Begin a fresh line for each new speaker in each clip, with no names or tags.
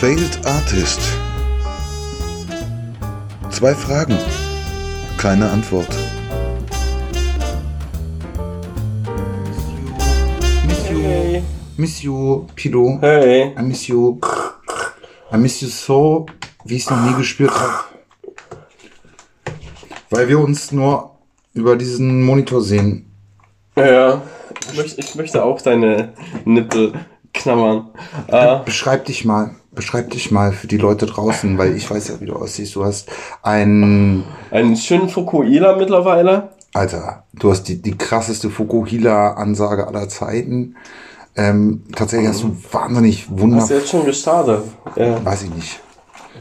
Failed Artist. Zwei Fragen, keine Antwort.
Miss you.
Hey.
Miss you, Pido.
Hey.
I miss you. I miss you so, wie ich es noch nie gespürt habe. Weil wir uns nur über diesen Monitor sehen.
Ja. Ich möchte, ich möchte auch deine Nippel knabbern. Äh,
Beschreib dich mal. Beschreib dich mal für die Leute draußen, weil ich weiß ja, wie du aussiehst. Du hast ein,
einen schönen Fukuhila mittlerweile.
Alter, du hast die, die krasseste Fukuhila-Ansage aller Zeiten. Ähm, tatsächlich hast du wahnsinnig
Hast du jetzt schon gestartet? Ja.
Weiß ich nicht.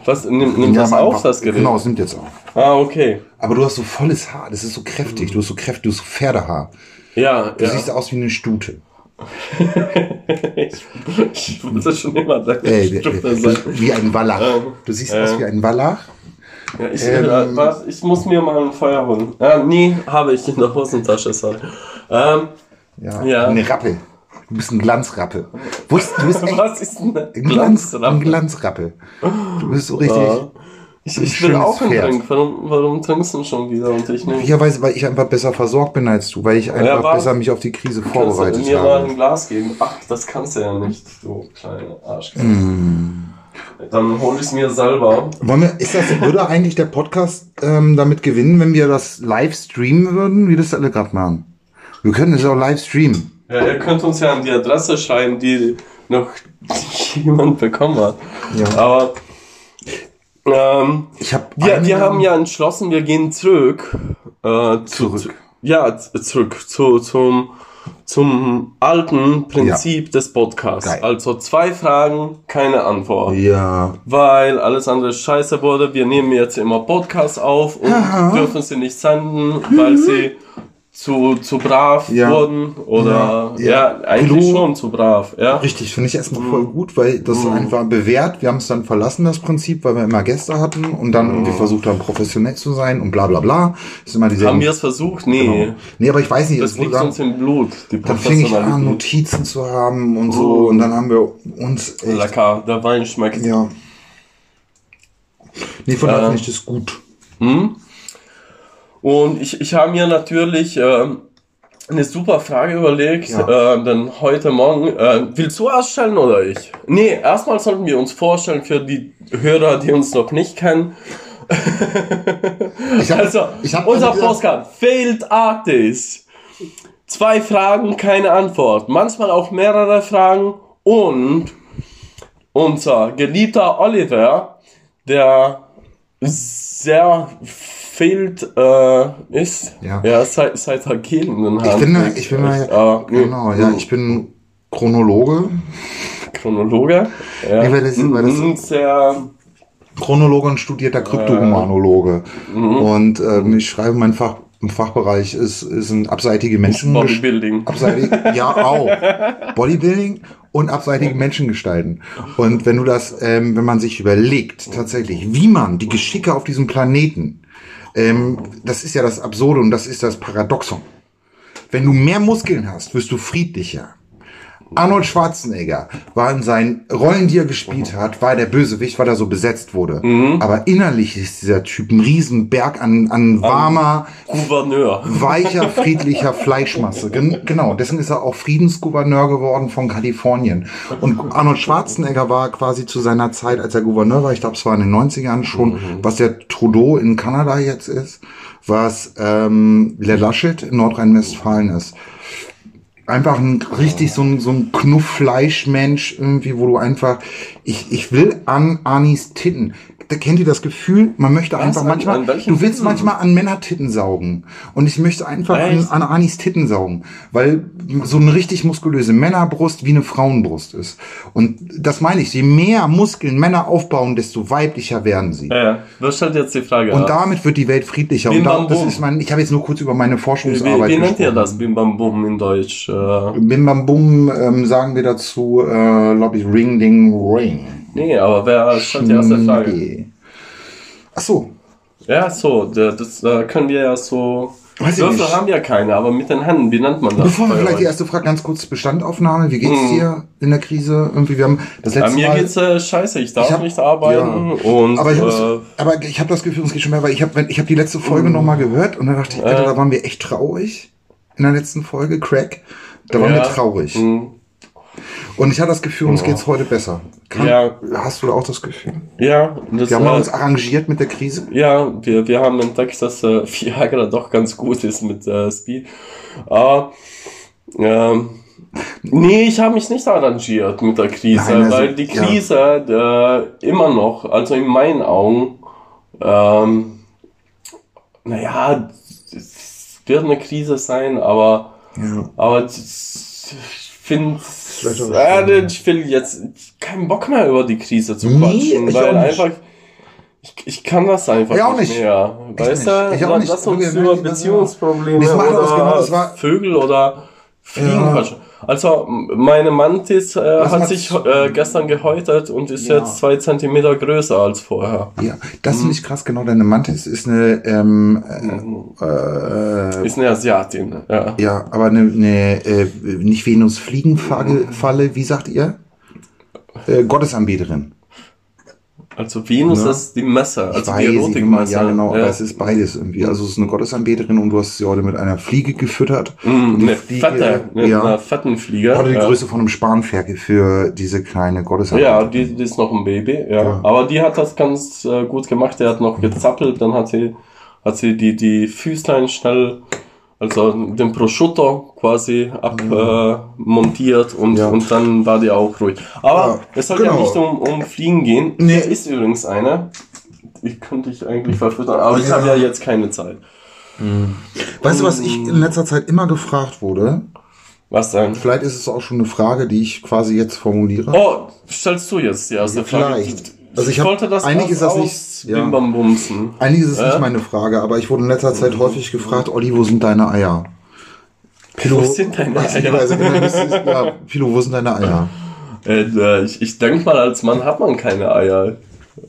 Was, nimm, nimm das auf, das Gerät?
Genau, es nimmt jetzt auf.
Ah, okay.
Aber du hast so volles Haar, das ist so kräftig, du hast so kräftig, du hast so Pferdehaar.
Ja,
Du
ja.
siehst aus wie eine Stute.
Ich, ich wollte schon immer deine
Ey, wie, wie ein Wallach.
Ähm,
Du siehst
äh.
aus wie ein Wallach.
Ja, ich,
Ähm.
äh, was, ich muss mir mal ein Feuer holen. Ja, nie habe ich in der Hosentasche, sorry. Ähm,
Ja,
Ja.
Eine Rappe. Du bist ein Glanzrappe. Du bist echt
was ist denn
ein, Glanz, ein
Glanzrappe?
Glanzrappe. Du bist so richtig.
Ja. Ich, ich will auch einen
Pferd.
Drink. Warum, warum trinkst du schon wieder und ich nicht?
Möglicherweise, weil ich einfach besser versorgt bin als du, weil ich einfach
warte.
besser mich auf die Krise vorbereitet
mir mal
habe.
ein Glas geben? Ach, das kannst du ja nicht, du kleine Arschkarte.
Mm.
Dann hol ich es mir selber.
Wir, ist das, würde eigentlich der Podcast ähm, damit gewinnen, wenn wir das live streamen würden, wie das alle gerade machen? Wir können es auch live streamen.
Ja, ihr könnt uns ja an die Adresse schreiben, die noch jemand bekommen hat.
Ja.
Aber ähm,
Ich habe
wir, wir haben ja entschlossen, wir gehen zurück. Äh, zu,
Zurück.
Zu, ja, zurück zu, zum, zum alten Prinzip des Podcasts.
Geil.
Also zwei Fragen, keine Antwort.
Ja,
Weil alles andere scheiße wurde. Wir nehmen jetzt immer Podcasts auf und dürfen sie nicht senden, weil sie zu, zu brav
Ja.
wurden. Oder
Ja,
ja,
ja.
eigentlich
Hallo?
schon zu brav. Ja.
richtig, finde ich erstmal voll gut, weil das einfach bewährt. Wir haben es dann verlassen, das Prinzip, weil wir immer Gäste hatten und dann irgendwie versucht haben, professionell zu sein und bla bla bla. ist immer diese
Haben wir es versucht? Nee.
Genau. Nee, aber ich weiß nicht,
Das liegt
dann,
uns im Blut. Die
dann fing ich an. Notizen zu haben und so und dann haben wir uns echt,
Lecker, der Wein schmeckt.
ja. Nee, von daher
Äh,
finde ich das gut.
Hm? Und ich, ich habe mir natürlich ähm, eine super Frage überlegt,
Ja.
äh, denn heute Morgen, äh, willst du ausstellen oder ich? Nee, erstmal sollten wir uns vorstellen für die Hörer, die uns noch nicht kennen.
Hab,
Also, unser Postcard, Failed Artist. Zwei Fragen, keine Antwort. Manchmal auch mehrere Fragen und unser geliebter Oliver, der sehr failed äh, ist.
Ja.
ja seit, seit er Gel in den
Ich bin, ich bin mal,
aber,
genau, ja, ich bin Chronologe.
Chronologe. Ja.
Nee, weil das- weil das-
Mhm, sehr,
Chronologe und studierter Kryptohumanologe.
Mhm.
Und ähm, ich schreibe, mein Fach, im Fachbereich ist, ist ein abseitige Menschen.
Bodybuilding.
Abseitig, ja, auch. Bodybuilding und abseitige Menschengestalten. Und wenn du das, ähm, wenn man sich überlegt, tatsächlich, wie man die Geschicke auf diesem Planeten, ähm, das ist ja das Absurde und das ist das Paradoxon. Wenn du mehr Muskeln hast, wirst du friedlicher. Arnold Schwarzenegger war in seinen Rollen, die er gespielt hat, war er der Bösewicht, weil er so besetzt wurde. Aber innerlich ist dieser Typ ein Riesenberg an, an warmer,
Gouverneur.
weicher, friedlicher Fleischmasse. Gen genau, deswegen ist er auch Friedensgouverneur geworden von Kalifornien. Und Arnold Schwarzenegger war quasi zu seiner Zeit, als er Gouverneur war, ich glaube, es war in den 90ern schon, was der Trudeau in Kanada jetzt ist, was ähm, Le Laschet in Nordrhein-Westfalen ist. Einfach ein richtig so ein, so ein Knuff-Fleischmensch irgendwie, wo du einfach, ich, ich will an Anis Titten. Kennt ihr das Gefühl, man möchte einfach
an-
manchmal,
an welchen
du willst
Titten?
manchmal an Männertitten saugen. Und ich möchte einfach an, an Anis Titten saugen. Weil so eine richtig muskulöse Männerbrust wie eine Frauenbrust ist. Und das meine ich, je mehr Muskeln Männer aufbauen, desto weiblicher werden sie.
Ja, ja. Was stellt jetzt die Frage?
Und damit wird die Welt friedlicher.
Bim
Und da,
bam
das ist mein, ich habe jetzt nur kurz über meine
wie,
Forschungsarbeit
wie nennt ihr das Bim Bam Bum in Deutsch? Äh,
Bim Bam Bum ähm, sagen wir dazu, äh, glaube ich, Ring Ding Ring.
Nee, aber wer stellt die erste Frage?
Nee. Ach so.
Ja, so, der- das äh, können wir ja so
Weiß
Würfel haben ja keine, aber mit den Händen, wie nennt man das?
Bevor wir vielleicht die
euch?
erste Frage ganz kurz Bestandaufnahme. Wie geht's dir in der Krise? Irgendwie, wir haben das
Bei
letzte
mir
Mal.
geht's äh, scheiße, ich darf
Ich hab-
nicht arbeiten
ja.
und
aber ich habe
äh,
hab das Gefühl, es geht schon mehr, weil ich habe ich hab die letzte Folge noch mal gehört und dann dachte ich, Alter, da waren wir echt traurig in der letzten Folge, Crack. Da waren
Ja.
wir traurig.
mh,
Und ich hatte das Gefühl, uns geht's heute besser. Kann,
Ja.
Hast du auch das Gefühl?
ja, das,
Wir haben
äh,
uns arrangiert mit der Krise.
Ja, wir, wir haben entdeckt, dass äh, Viagra doch ganz gut ist mit äh, Speed. Aber, ähm, nee, ich habe mich nicht arrangiert mit der Krise,
Nein, also,
weil die
ja.
Krise äh, immer noch, also in meinen Augen, ähm, naja, es wird eine Krise sein, aber,
Ja.
aber ich finde,
vielleicht auch
ich will jetzt keinen Bock mehr über die Krise zu
Nee,
quatschen,
ich
weil
auch nicht.
einfach ich, ich kann das einfach
Ich auch
nicht mehr.
Ich
Weißt
nicht.
du,
Ich auch nicht.
lass uns über Beziehungsprobleme oder
genau,
Vögel oder Fliegen
Ja.
quatschen. Also meine Mantis äh, hat sich äh, gestern gehäutet und ist
Ja.
jetzt zwei Zentimeter größer als vorher.
Ja, das finde ich krass, genau. Deine Mantis ist eine, ähm, äh,
Ist eine Asiatin. Ja.
ja, aber eine, eine äh, nicht Venus-Fliegenfalle, Falle, wie sagt ihr? Äh, Gottesanbeterin.
Also Venus
Ja.
ist die Messe, also die
weiß, ich-
Erotikmesse.
Ja, genau, aber
Ja.
es ist beides irgendwie. Also es ist eine Gottesanbeterin und du hast sie heute mit einer Fliege gefüttert.
Mm, eine
Fliege,
fette, eine,
ja,
eine fetten Flieger.
hatte die
ja.
Größe von einem Spanferkel für diese kleine Gottesanbeterin.
Ja, die, die ist noch ein Baby, ja.
Ja.
Aber die hat das ganz äh, gut gemacht. Der hat noch gezappelt, dann hat sie, hat sie die, die Füßlein schnell, also den Prosciutto quasi abmontiert äh, und,
Mhm. Ja.
und dann war die auch ruhig. Aber
Ja,
es soll
genau.
ja nicht um, um Fliegen gehen.
Nee.
Hier ist übrigens eine. Ich könnte dich eigentlich verfüttern, aber ich
Ja.
habe ja jetzt keine Zeit.
Weißt du, was ich in letzter Zeit immer gefragt wurde?
Was denn?
Vielleicht ist es auch schon eine Frage, die ich quasi jetzt formuliere.
Oh, stellst du jetzt die erste
Ja,
Frage?
vielleicht. Also ich hab-
wollte das
eigentlich ist das nicht- ja.
ausbimbambumsen.
Eigentlich ist es
Ja.
nicht meine Frage, aber ich wurde in letzter Zeit häufig gefragt, Olli, wo sind deine Eier? Pilo,
Wo sind deine Eier?
Also, ja, Pilo, wo sind deine Eier?
Äh, äh, ich ich denke mal, als Mann hat man keine Eier.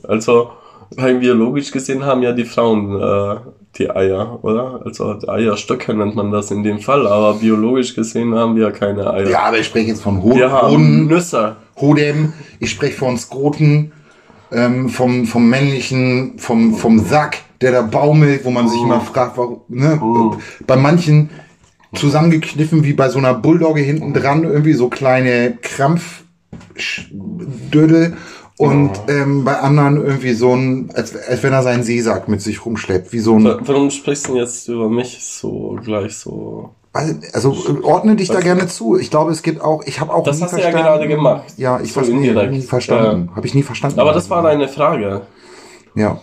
Also, rein biologisch gesehen haben ja die Frauen äh, die Eier, oder? Also Eierstöcke nennt man das in dem Fall, aber biologisch gesehen haben wir keine Eier.
Ja, aber ich spreche jetzt von Ho
wir haben
Hoden,
Nüsse.
Hodem, ich spreche von Skroten, ähm, vom, vom männlichen, vom, vom Sack, der da baumelt, wo man sich immer fragt, warum, ne? Bei manchen zusammengekniffen wie bei so einer Bulldogge hinten dran, irgendwie so kleine Krampfdödel und ähm, bei anderen irgendwie so ein, als, als wenn er seinen Seesack mit sich rumschleppt, wie so ein,
Wa- Warum sprichst du denn jetzt über mich so gleich so?
Also ordne dich da gerne zu. Ich glaube, es gibt auch, ich habe auch
Das
nie
hast du ja gerade gemacht.
Ja, ich
So
habe nie, verstanden. Habe ich nie verstanden.
Aber das war deine Frage.
Ja.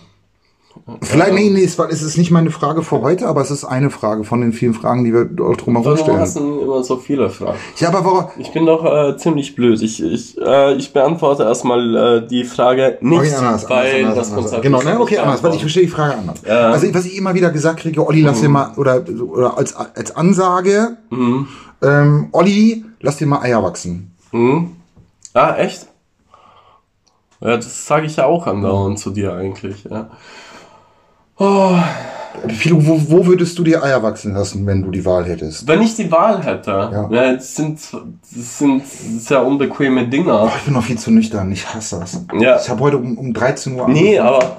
Vielleicht, nee, nee, es, war, es ist nicht meine Frage für heute, aber es ist eine Frage von den vielen Fragen, die wir drumherum
Warum hast
stellen.
du immer so viele Fragen?
Ja, aber warum?
Ich bin doch äh, ziemlich blöd. Ich, ich, äh, ich beantworte erstmal äh, die Frage nicht,
Okay, anders,
weil
anders,
das
anders,
Konzept
Genau, ne, okay, anders, weil ich verstehe die Frage anders.
Ja.
Also, was ich immer wieder gesagt kriege, Olli, lass dir mal, oder, oder als, als Ansage,
Mhm.
ähm, Olli, lass dir mal Eier wachsen.
Hm? Ah, echt? Ja, das sage ich ja auch andauernd zu dir eigentlich. Ja. Oh,
Philo, wo, wo würdest du dir Eier wachsen lassen, wenn du die Wahl hättest?
wenn ich die Wahl hätte,
Ja.
ja. das, sind, das sind sehr unbequeme Dinger.
Oh, ich bin noch viel zu nüchtern, ich hasse das.
Ja.
Ich habe heute um, um 13 Uhr
Nee,
angefangen.
aber,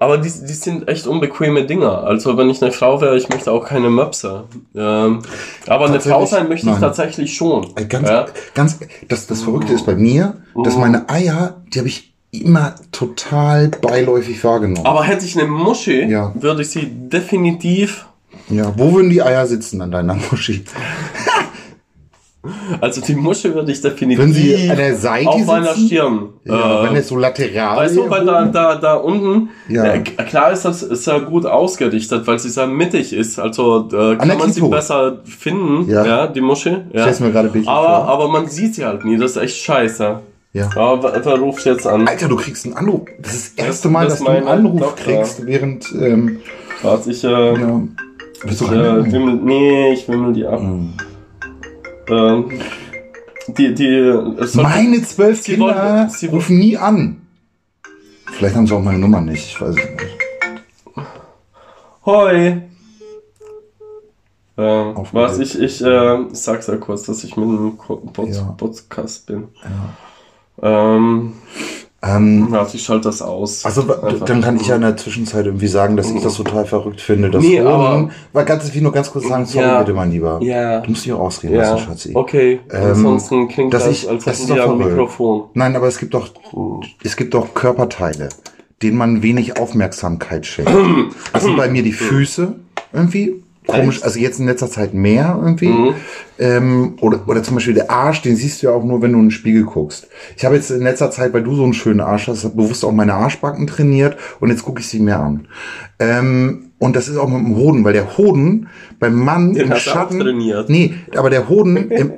aber die, die sind echt unbequeme Dinger. Also wenn ich eine Frau wäre, ich möchte auch keine Möpse. Ähm, aber eine Frau sein möchte
Nein.
ich tatsächlich schon.
Ey, Ganz,
ja?
ganz, das, das Verrückte ist bei mir, dass meine Eier, die habe ich immer total beiläufig wahrgenommen.
Aber hätte ich eine Muschi,
Ja.
würde ich sie definitiv
ja, wo würden die Eier sitzen an deiner Muschi?
Also die Muschel würde ich definitiv
Würden sie an der Seite
auf meiner
sitzen?
Stirn.
Ja,
äh,
wenn es so lateral
weißt du, weil da, da, da unten,
Ja.
äh, klar ist das ist ja gut ausgerichtet, weil sie sehr mittig ist. Also äh, kann man sie
Klitoris.
besser finden,
Ja.
ja, die Muschel. Ja.
stell's mir gerade
aber,
vor.
aber man sieht sie halt nie, das ist echt scheiße.
Ja.
Aber wer, ruft jetzt an?
Alter, du kriegst einen Anruf. Das ist das erste Mal,
das
dass du einen Anruf
Doktor.
kriegst, während, ähm,
Warte, ich, äh,
ja. Willst du
äh,
rein?
wimmel, nee, ich wimmel die ab.
Mhm.
Ähm, die, die, sollte-
Meine zwölf Kinder
wollten- sie
rufen nie an. Vielleicht haben sie auch meine Nummer nicht, ich weiß es nicht.
Hoi. Äh,
dem
was ich, ich äh, sag's ja kurz, dass ich mit einem Ko- Pod
Ja.
Podcast bin. Ähm,
Ähm,
warte, ich schalte das aus.
also
Einfach.
dann kann ich ja in der Zwischenzeit irgendwie sagen, dass ich das total verrückt finde. Dass
Nee, aber-
weil ganz, ich will nur ganz kurz sagen, sorry
Ja.
bitte, mein Lieber.
Ja.
Du musst dich auch ausreden
Ja,
lassen, Schatzi.
okay.
Ähm,
Ansonsten klingt das,
ich-
als hätten
ist
die
verrückt.
Mikrofon.
Nein, aber es gibt doch, es gibt doch Körperteile, denen man wenig Aufmerksamkeit schenkt. Das sind bei mir die Füße irgendwie. Komisch, also jetzt in letzter Zeit mehr irgendwie.
Mhm.
Ähm, oder, oder zum Beispiel der Arsch, den siehst du ja auch nur, wenn du in den Spiegel guckst. Ich habe jetzt in letzter Zeit, weil du so einen schönen Arsch hast, bewusst auch meine Arschbacken trainiert und jetzt gucke ich sie mir an. Ähm, und das ist auch mit dem Hoden, weil der Hoden beim Mann
Den
im Schatten.
trainiert.
Nee, aber der Hoden im,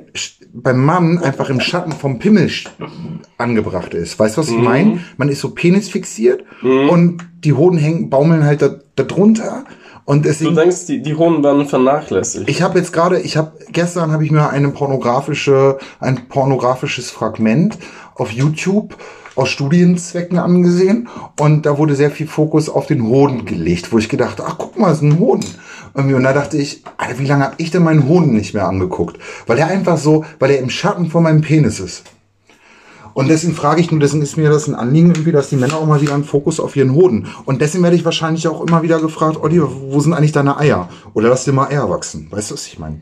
beim Mann einfach im Schatten vom Pimmel angebracht ist. Weißt du, was ich meine? Man ist so Penis fixiert und die Hoden hängen, baumeln halt da, da drunter. Und
Du
deswegen,
denkst, die, die Hoden werden vernachlässigt.
ich habe jetzt gerade, ich habe gestern habe ich mir eine pornografische, ein pornografisches Fragment auf YouTube aus Studienzwecken angesehen und da wurde sehr viel Fokus auf den Hoden gelegt, wo ich gedacht, ach guck mal, ist ein Hoden. Und da dachte ich, Alter, wie lange habe ich denn meinen Hoden nicht mehr angeguckt? Weil er einfach so, weil er im Schatten von meinem Penis ist. Und deswegen frage ich nur, deswegen ist mir das ein Anliegen irgendwie, dass die Männer auch mal wieder einen Fokus auf ihren Hoden. Und deswegen werde ich wahrscheinlich auch immer wieder gefragt, Olli, wo sind eigentlich deine Eier? Oder lass dir mal Eier wachsen. Weißt du, was ich meine?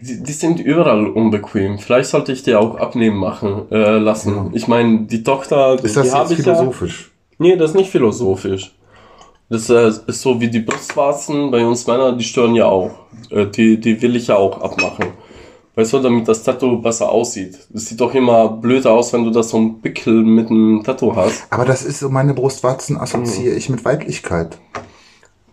Die, die sind überall unbequem. Vielleicht sollte ich die auch abnehmen machen äh, lassen.
Ja.
Ich meine, die Tochter,
Ist das jetzt
ich ja.
philosophisch?
Nee, das ist nicht philosophisch. Das äh, ist so wie die Brustwarzen bei uns Männer, die stören ja auch. Äh, die, die will ich ja auch abmachen. Weißt du, damit das Tattoo besser aussieht. Das sieht doch immer blöd aus, wenn du da so ein Pickel mit einem Tattoo hast.
Aber das ist so, meine Brustwarzen assoziiere ich mit Weiblichkeit.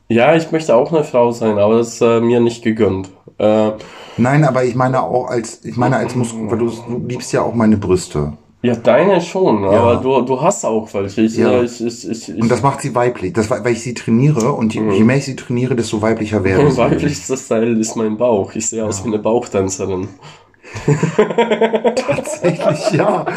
Ja, ich möchte auch eine Frau sein, aber das ist äh, mir nicht gegönnt. Äh,
Nein, aber ich meine auch als, ich meine als Muskel, weil du, du liebst ja auch meine Brüste.
Ja, deine schon, aber du, du hast auch welche. Ich,
Ja.
ich, ich, ich, ich,
Und das macht sie weiblich. Das, weil ich sie trainiere und je, je mehr ich sie trainiere, desto weiblicher werde
Mein
sie.
weiblichster Style ist mein Bauch. Ich sehe aus wie eine Bauchtänzerin.
Tatsächlich, ja.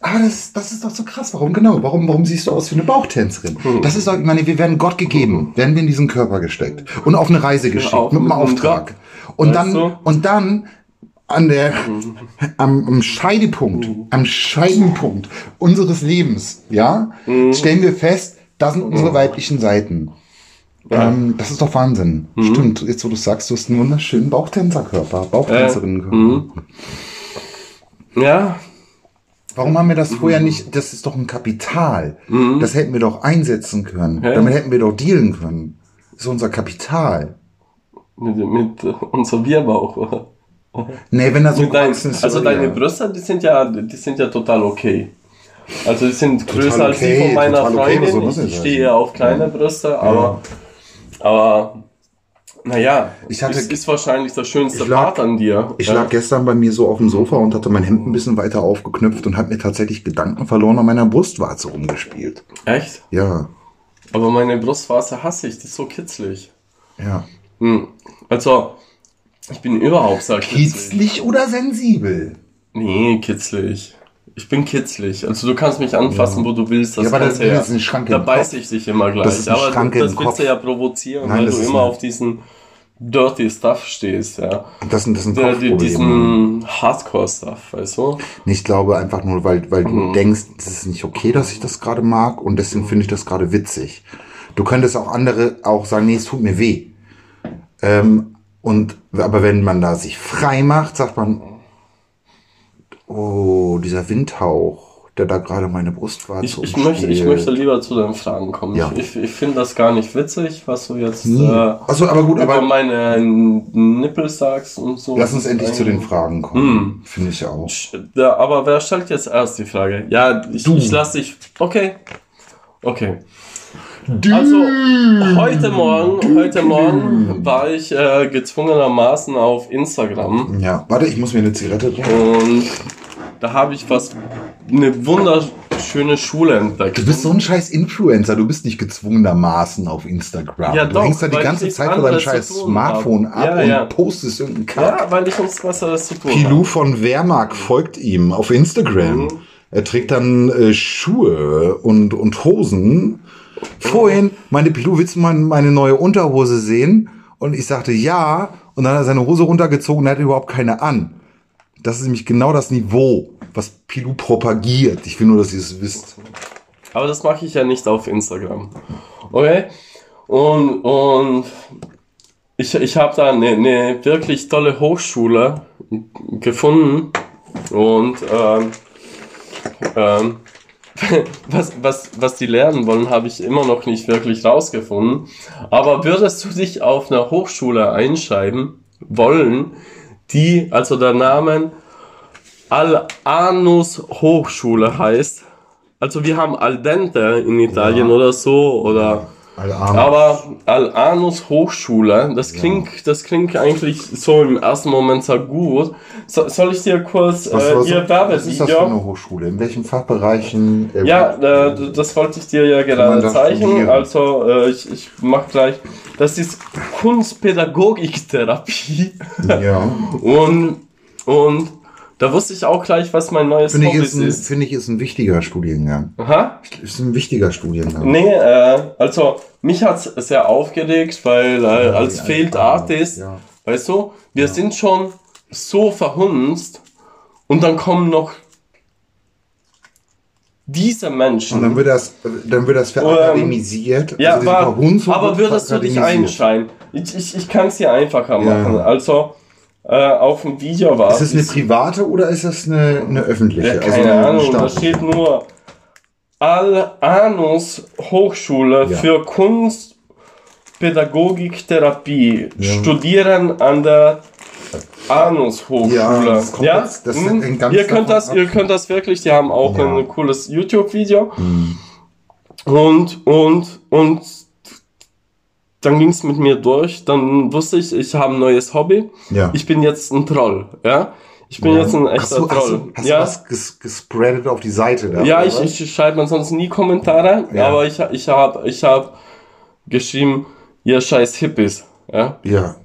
Aber das, das ist doch so krass. Warum genau? Warum, warum siehst du aus wie eine Bauchtänzerin?
Hm.
Das ist doch, ich meine, wir werden Gott gegeben, werden wir in diesen Körper gesteckt und auf eine Reise geschickt
auch
mit einem Auftrag. Und
Weißt
dann,
du?
und dann an der, am, am Scheidepunkt, am Scheidenpunkt unseres Lebens, ja,
Mhm.
stellen wir fest, das sind unsere weiblichen Seiten. Ähm, das ist doch Wahnsinn.
Mhm.
Stimmt, jetzt wo du sagst, du hast einen wunderschönen Bauchtänzerkörper,
Äh,
Bauchtänzerinnenkörper.
mhm. Ja,
Warum haben wir das vorher nicht? Das ist doch ein Kapital. Das hätten wir doch einsetzen können.
Ja.
Damit hätten wir doch dealen können. Das ist unser Kapital.
mit, mit äh, unserem Bierbauch. oder?
Nee, wenn er so
dein,
ist.
also
so,
deine
ja.
Brüste, die sind ja, die sind ja total okay. Also die sind
Total
größer als die
okay,
von meiner
okay,
Freundin.
soll das
ich stehe ja auf kleine Brüste, aber, aber naja,
Ich hatte-
es ist wahrscheinlich das schönste
lag-
Part an dir.
Ich
Ja.
lag gestern bei mir so auf dem Sofa und hatte mein Hemd ein bisschen weiter aufgeknüpft und habe mir tatsächlich Gedanken verloren an meiner Brustwarze rumgespielt.
Echt?
Ja,
Aber meine Brustwarze hasse ich, die ist so kitzlig.
ja.
Hm. Also, ich bin überhaupt sehr kitzlig.
Oder sensibel?
Nee, kitzlig. Ich bin kitzlig. Also du kannst mich anfassen, wo du willst. Das
Ja, aber das
du
ist eine Schranke
Da
im
beiß
Kopf.
ich dich immer gleich.
Das ist eine
aber
Schranke
das
im
willst
Kopf.
du ja provozieren,
Nein,
weil
das
du immer auf diesen dirty Stuff stehst, ja.
Das, sind- das sind
Der, diesen Hardcore-Stuff, weißt du?
Ich glaube einfach nur, weil, weil
Mhm.
du denkst, es ist nicht okay, dass ich das gerade mag und deswegen finde ich das gerade witzig. Du könntest auch andere auch sagen, nee, es tut mir weh. Ähm, und, aber wenn man da sich frei macht, sagt man, oh, dieser Windhauch, der da gerade meine Brustwarze
Ich, ich, möchte, ich möchte lieber zu deinen Fragen kommen.
Ja.
Ich, ich, ich finde das gar nicht witzig, was du jetzt
Nie.
äh,
Also, aber gut,
über
aber
meine Nippel sagst und so.
lass uns endlich zu den Fragen kommen.
Hm.
Finde ich auch.
Ja, aber wer stellt jetzt erst die Frage? Ja, ich,
Du.
ich lass dich. Okay. Okay. Also, heute Morgen, heute Morgen war ich äh, gezwungenermaßen auf Instagram
Ja, warte, ich muss mir eine Zigarette trinken.
und da habe ich was, eine wunderschöne Schule entdeckt.
Du bist so ein scheiß Influencer, du bist nicht gezwungenermaßen auf Instagram.
Ja,
du
doch,
hängst da die ganze
nichts
Zeit vor deinem scheiß Smartphone
habe.
ab
Ja,
und
ja.
postest irgendeinen Kack.
Ja, weil ich uns Besseres zu tun
Pilou
habe.
von Wehrmark folgt ihm auf Instagram.
Mhm.
Er trägt dann äh, Schuhe und, und Hosen. Vorhin, meine Pilou, willst du mal meine neue Unterhose sehen? Und ich sagte ja. Und dann hat er seine Hose runtergezogen und hatte überhaupt keine an. Das ist nämlich genau das Niveau, was Pilou propagiert. Ich will nur, dass ihr es wisst.
Aber das mache ich ja nicht auf Instagram. Okay? Und, und ich, ich habe da eine, eine wirklich tolle Hochschule gefunden. Und ähm, ähm, was, was, was die lernen wollen, habe ich immer noch nicht wirklich rausgefunden. Aber würdest du dich auf einer Hochschule einschreiben wollen, die, also der Name Al-Anus Hochschule heißt? Also wir haben Al Dente in Italien
Ja.
oder so, oder. Aber Al-Anus Hochschule, das klingt, das klingt eigentlich so im ersten Moment sehr gut. So, soll ich dir kurz
Was,
äh,
was,
ihr
was ist das für
Werbevideo?
eine Hochschule? In welchen Fachbereichen? äh,
Ja, äh, das wollte ich dir ja gerade
studieren?
Also äh, ich, ich mach gleich. Das ist Kunstpädagogiktherapie
ja.
und und da wusste ich auch gleich, was mein neues
Finde
Hobby
ist ein,
ist.
finde ich, ist ein wichtiger Studiengang.
Aha.
Ist ein wichtiger Studiengang.
Nee, äh, also mich hat's sehr aufgeregt, weil äh, als Failed Artist,
ja.
weißt du, wir sind schon so verhunzt und dann kommen noch diese Menschen.
Und dann wird das, dann wird das verakademisiert.
Ähm, ja,
also
war, aber würdest du dich einschreiben? Ich, ich, ich kann es dir einfacher
Ja.
machen. Also äh, auf dem Video war
Ist das eine private oder ist das eine, eine öffentliche?
Ja,
Also
keine
eine
Ahnung, da steht nur Al-Anus Hochschule
Ja.
für Kunstpädagogiktherapie.
Ja.
Studieren an der Anus Hochschule.
Ja, das kommt
Ja,
jetzt- das
Hm? ihr könnt das,
ab.
ihr könnt das wirklich. Die haben auch ein cooles YouTube-Video.
Hm.
Und und und dann ging es mit mir durch. Dann wusste ich, ich habe ein neues Hobby.
Ja.
Ich bin jetzt ein Troll. Ja, ich bin
Ja.
jetzt ein
hast
echter
hast
Troll.
du, hast
ja.
du was ges gespreadet auf die Seite da?
Ja, ich, ich schreibe mir sonst nie Kommentare,
Ja.
aber ich, ich habe ich hab geschrieben, ihr scheiß Hippies. Ja,
Ja.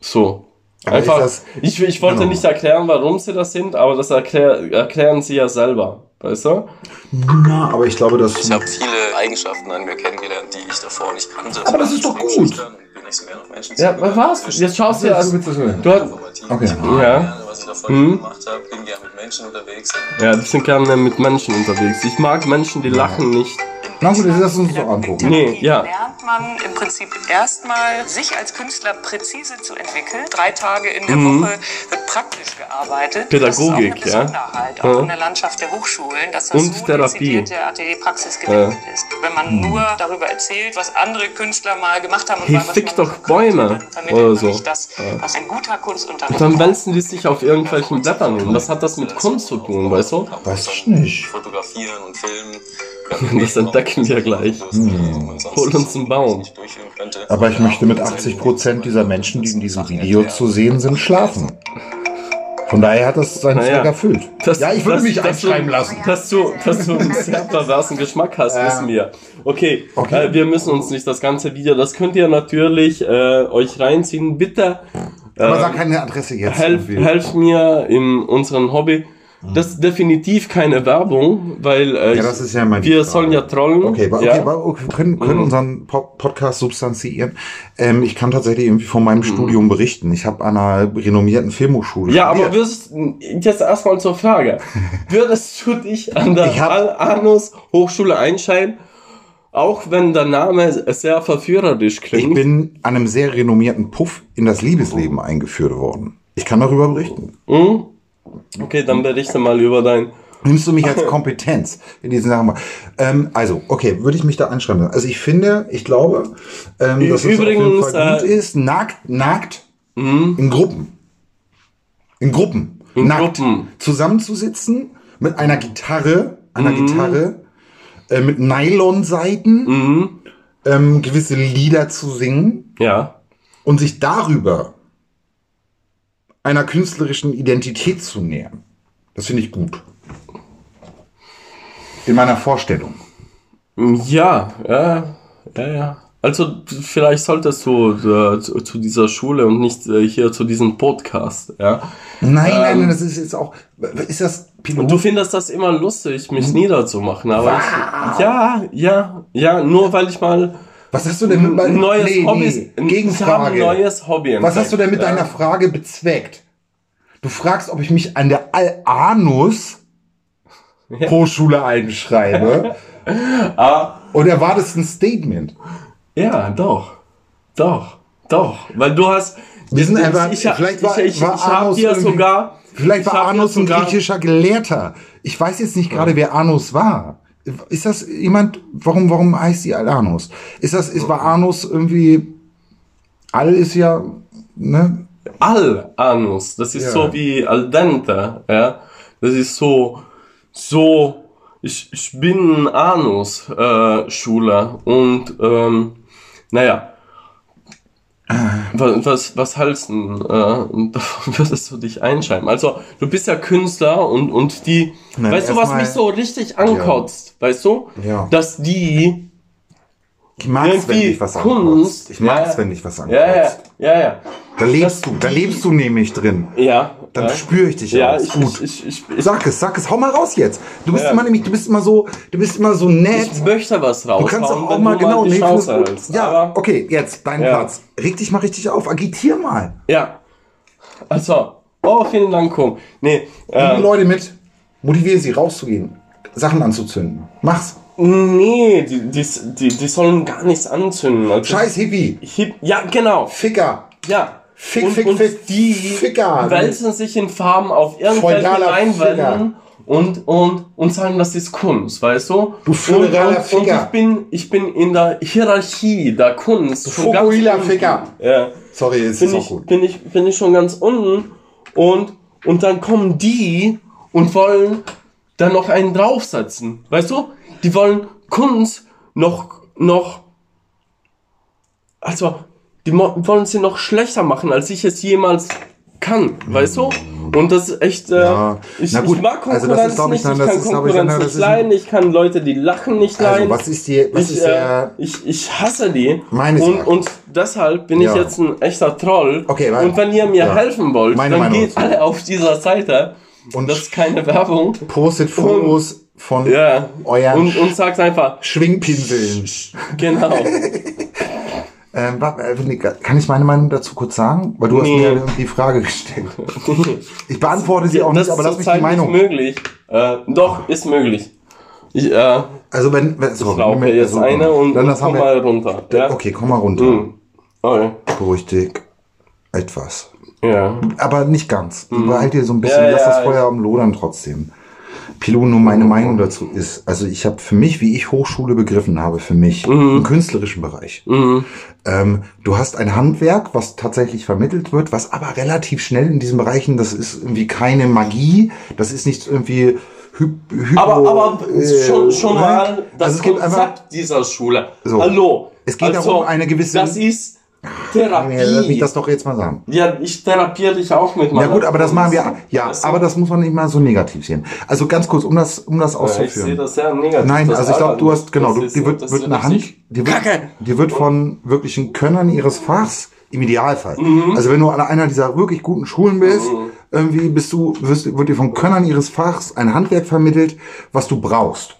so.
Aber
Einfach,
das-
ich, ich wollte
genau.
nicht erklären, warum sie das sind, aber das erklär, erklären sie ja selber. Weißt du?
Na, aber ich glaube, dass.
Ich habe viele Eigenschaften an mir kennengelernt, die ich davor nicht kannte.
Aber das ist doch gut.
Schüchtern und bin nicht so gern auf Menschen
Ja, was? Jetzt schaust du ja.
willst du
hast.
Okay.
Ich
Ja.
gerne, was ich
Mhm.
gemacht habe. Bin gerne mit Menschen unterwegs.
ja, die sind gerne mit Menschen unterwegs. Ich mag Menschen, die lachen nicht.
Na gut, lass uns doch angucken.
Nee, ja.
lernt man im Prinzip erstmal, sich als Künstler präzise zu entwickeln. Drei Tage in der
Mhm.
Woche wird praktisch gearbeitet.
Pädagogik,
das ist auch
ja.
eine Besonderheit, auch
Ja.
in der Landschaft der Hochschulen, dass das
Und
so
Therapie.
der Atelierpraxis gewidmet ist. Wenn man
Mhm.
nur darüber erzählt, was andere Künstler mal gemacht haben und
Hey,
mal, was man
doch Bäume oder so.
das,
Und dann wälzen die sich auf irgendwelchen Blättern hin. Was hat das mit Kunst zu tun, weißt du?
Weiß ich nicht.
Fotografieren und filmen.
Das entdecken wir gleich. Hol uns einen Baum.
Aber ich möchte mit 80% dieser Menschen, die in diesem Video zu sehen sind, schlafen. Von daher hat das seinen
Naja.
Zweck erfüllt.
Das-
ja, ich würde
das-
mich
dass
einschreiben
du,
lassen.
Dass du, dass du einen sehr perversen Geschmack hast, wissen wir. Okay,
Okay.
Äh, wir müssen uns nicht das ganze Video, das könnt ihr natürlich äh, euch reinziehen. Bitte
Aber
äh,
sag keine Adresse jetzt.
helf, helft mir in unserem Hobby. Das ist definitiv keine Werbung, weil äh,
Ja, das ist ja mein
wir
Frage.
sollen ja trollen.
Okay, okay,
ja.
okay, wir können, können
Mhm.
unseren Po- Podcast substanziieren. Ähm, ich kann tatsächlich irgendwie von
Mhm.
meinem Studium berichten. Ich habe an einer renommierten Filmhochschule
Ja, aber
studiert.
würdest, jetzt erstmal zur Frage. Würdest du dich an der
Ich hab-
Al-Anus Hochschule einschreiben, auch wenn der Name sehr verführerisch
Ich
klingt?
bin an einem sehr renommierten Puff in das Liebesleben eingeführt worden. Ich kann darüber berichten.
Hm? Okay, dann berichte mal über dein.
Nimmst du mich als Kompetenz in diesen Sachen? Ähm, also, okay, würde ich mich da einschreiben. Also ich finde, ich glaube, ähm, dass es auf jeden
übrigens,
Fall gut
äh,
ist, nackt, nackt in Gruppen. In Gruppen.
In
nackt.
Gruppen.
Zusammenzusitzen mit einer Gitarre, einer
Mhm.
Gitarre, äh, mit Nylonseiten,
Mhm.
ähm, gewisse Lieder zu singen
Ja.
und sich darüber einer künstlerischen Identität zu nähern. Das finde ich gut. In meiner Vorstellung.
Ja, ja, ja, ja. Also vielleicht solltest du äh, zu, zu dieser Schule und nicht äh, hier zu diesem Podcast, ja.
Nein, nein,
Ähm.
nein, das ist jetzt auch. Ist das Pilot?
Und du findest das immer lustig, mich niederzumachen, aber ich, ja, ja, ja, nur weil ich mal
Was hast du denn mit
ein neues
nee,
Hobby.
nee,
Ich
Gegenfrage.
habe ein neues Hobby.
Was hast du denn mit
entdeckt,
deiner Frage bezweckt? Du fragst, ob ich mich an der Al-Anus Hochschule einschreibe.
Ah,
Oder war das ein Statement?
ja, doch. Doch. Doch. Weil du hast.
Wir sind
ich,
einfach-
ich, ich,
vielleicht
ich,
war-
ich, ich,
war
ich
Anus
dir sogar.
Vielleicht
ich
war Anus ein griechischer Gelehrter. Ich weiß jetzt nicht gerade, wer Anus war. Ist das jemand, warum, warum heißt die Al-Anus? Ist das, ist, war Anus irgendwie, Al ist ja, ne?
Al-Anus. Das ist
Ja.
so wie al dente. Ja? Das ist so, so, ich, ich bin Anus-Schüler und, ähm, naja. Was, was, was hältst du denn, äh, würdest du dich einschreiben? Also, du bist ja Künstler und, und die,
Nein,
weißt du, was mich so richtig ankotzt? Weißt du?
Ja.
Dass die
Ich mag's, wenn
irgendwie
dich was
Kunst.
ankotzt. Ich mag's,
ja,
wenn dich was
Ja, ja,
ankotzt.
ja, ja.
Da lebst du, da lebst du nämlich drin.
Ja.
Dann
ja.
spüre ich dich
Ja,
aus.
ich,
Gut.
ich, ich, ich,
Sag es, sag es, hau mal raus jetzt. Du bist
Ja.
immer nämlich, du bist immer so, du bist immer so nett.
Ich möchte was raus.
Du kannst doch auch mal genau
die
nee. Ja,
Aber,
okay, jetzt dein
Ja.
Platz. Reg dich mal richtig auf, agitier mal.
ja. Also, oh, vielen Dank, Kum. Nee,
Nimm
äh,
die Leute mit, motiviere sie rauszugehen, Sachen anzuzünden. Mach's.
Nee, die, die, die, die sollen gar nichts anzünden. Also,
Scheiß Hippie,
Hip, ja, genau.
Ficker.
Ja.
Fick,
und,
fick,
und
fick,
die
Ficker.
wälzen sich in Farben auf irgendwelche Leinwänden und, und, und sagen, das ist Kunst, weißt du?
Du föderaler
und, und
Ficker.
ich bin, ich bin in der Hierarchie der Kunst.
Fukuhila
unten.
Ficker.
Ja.
Sorry, es
bin
ist auch
ich,
gut.
bin ich, bin ich schon ganz unten und, und dann kommen die und wollen dann noch einen draufsetzen. Weißt du? Die wollen Kunst noch, noch, also, die wollen sie noch schlechter machen, als ich es jemals kann. Weißt du? Und das ist echt, äh,
Ja.
ich,
gut,
ich mag
also
Konkurrenz
das ist, ich,
nicht, ich
das
kann
ist, ich,
Konkurrenz
das
nicht
ist ein-
leiden, ich kann Leute, die lachen nicht leiden.
Also, was ist die, was
ich,
ist
äh,
der,
ich, ich hasse die.
Meines
und, und deshalb bin
Ja.
ich jetzt ein echter Troll.
Okay, weil-
und wenn ihr mir
ja.
helfen wollt,
Meine
dann
Meinung
geht alle auf dieser Seite.
Und-
das ist keine Werbung.
postet Fotos von
Ja.
euren
Und, und sagt einfach,
Schwingpinseln.
genau.
Ähm, äh, kann ich meine Meinung dazu kurz sagen? Weil du hast
Nee.
mir die Frage gestellt. Ich beantworte sie auch
das
nicht, aber
ist
lass mich die Meinung.
nicht möglich. Äh, doch, ist möglich. Ich, äh,
Also wenn, wenn so,
ich rauche jetzt
also,
eine und,
dann
und komm
wir,
mal runter. Ja?
Okay, komm mal runter.
Mhm. Okay.
Beruhig dich etwas.
Ja.
Aber nicht ganz. Behalt dir so ein bisschen,
Mhm. Ja,
lass
ja,
das Feuer am Lodern trotzdem. Pilot, nur meine Meinung dazu ist, also ich habe für mich, wie ich Hochschule begriffen habe, für mich im künstlerischen Bereich.
Mhm.
Ähm, du hast ein Handwerk, was tatsächlich vermittelt wird, was aber relativ schnell in diesen Bereichen, das ist irgendwie keine Magie, das ist nicht irgendwie Hy Hypo,
Aber, aber
äh,
schon, schon mal das
also es gibt
Konzept
einfach,
dieser Schule.
So.
Hallo.
Es geht
also,
darum, eine gewisse-
Das ist
Nee, lass mich
Therapie.
das doch jetzt mal sagen.
ja, ich therapiere dich auch mit
Ja
meiner
gut, aber das machen wir, ja,
du?
aber das muss man nicht mal so negativ sehen. Also ganz kurz, um das, um das
Ja, ich sehe
auszuführen.
das sehr negativ.
Nein, also ich glaube, du hast, genau, du, die wird, wird eine Hand, die wird, die wird von wirklichen Könnern ihres Fachs, im Idealfall.
Mhm.
Also wenn du an einer dieser wirklich guten Schulen bist, irgendwie bist du, wirst, wird dir von Könnern ihres Fachs ein Handwerk vermittelt, was du brauchst.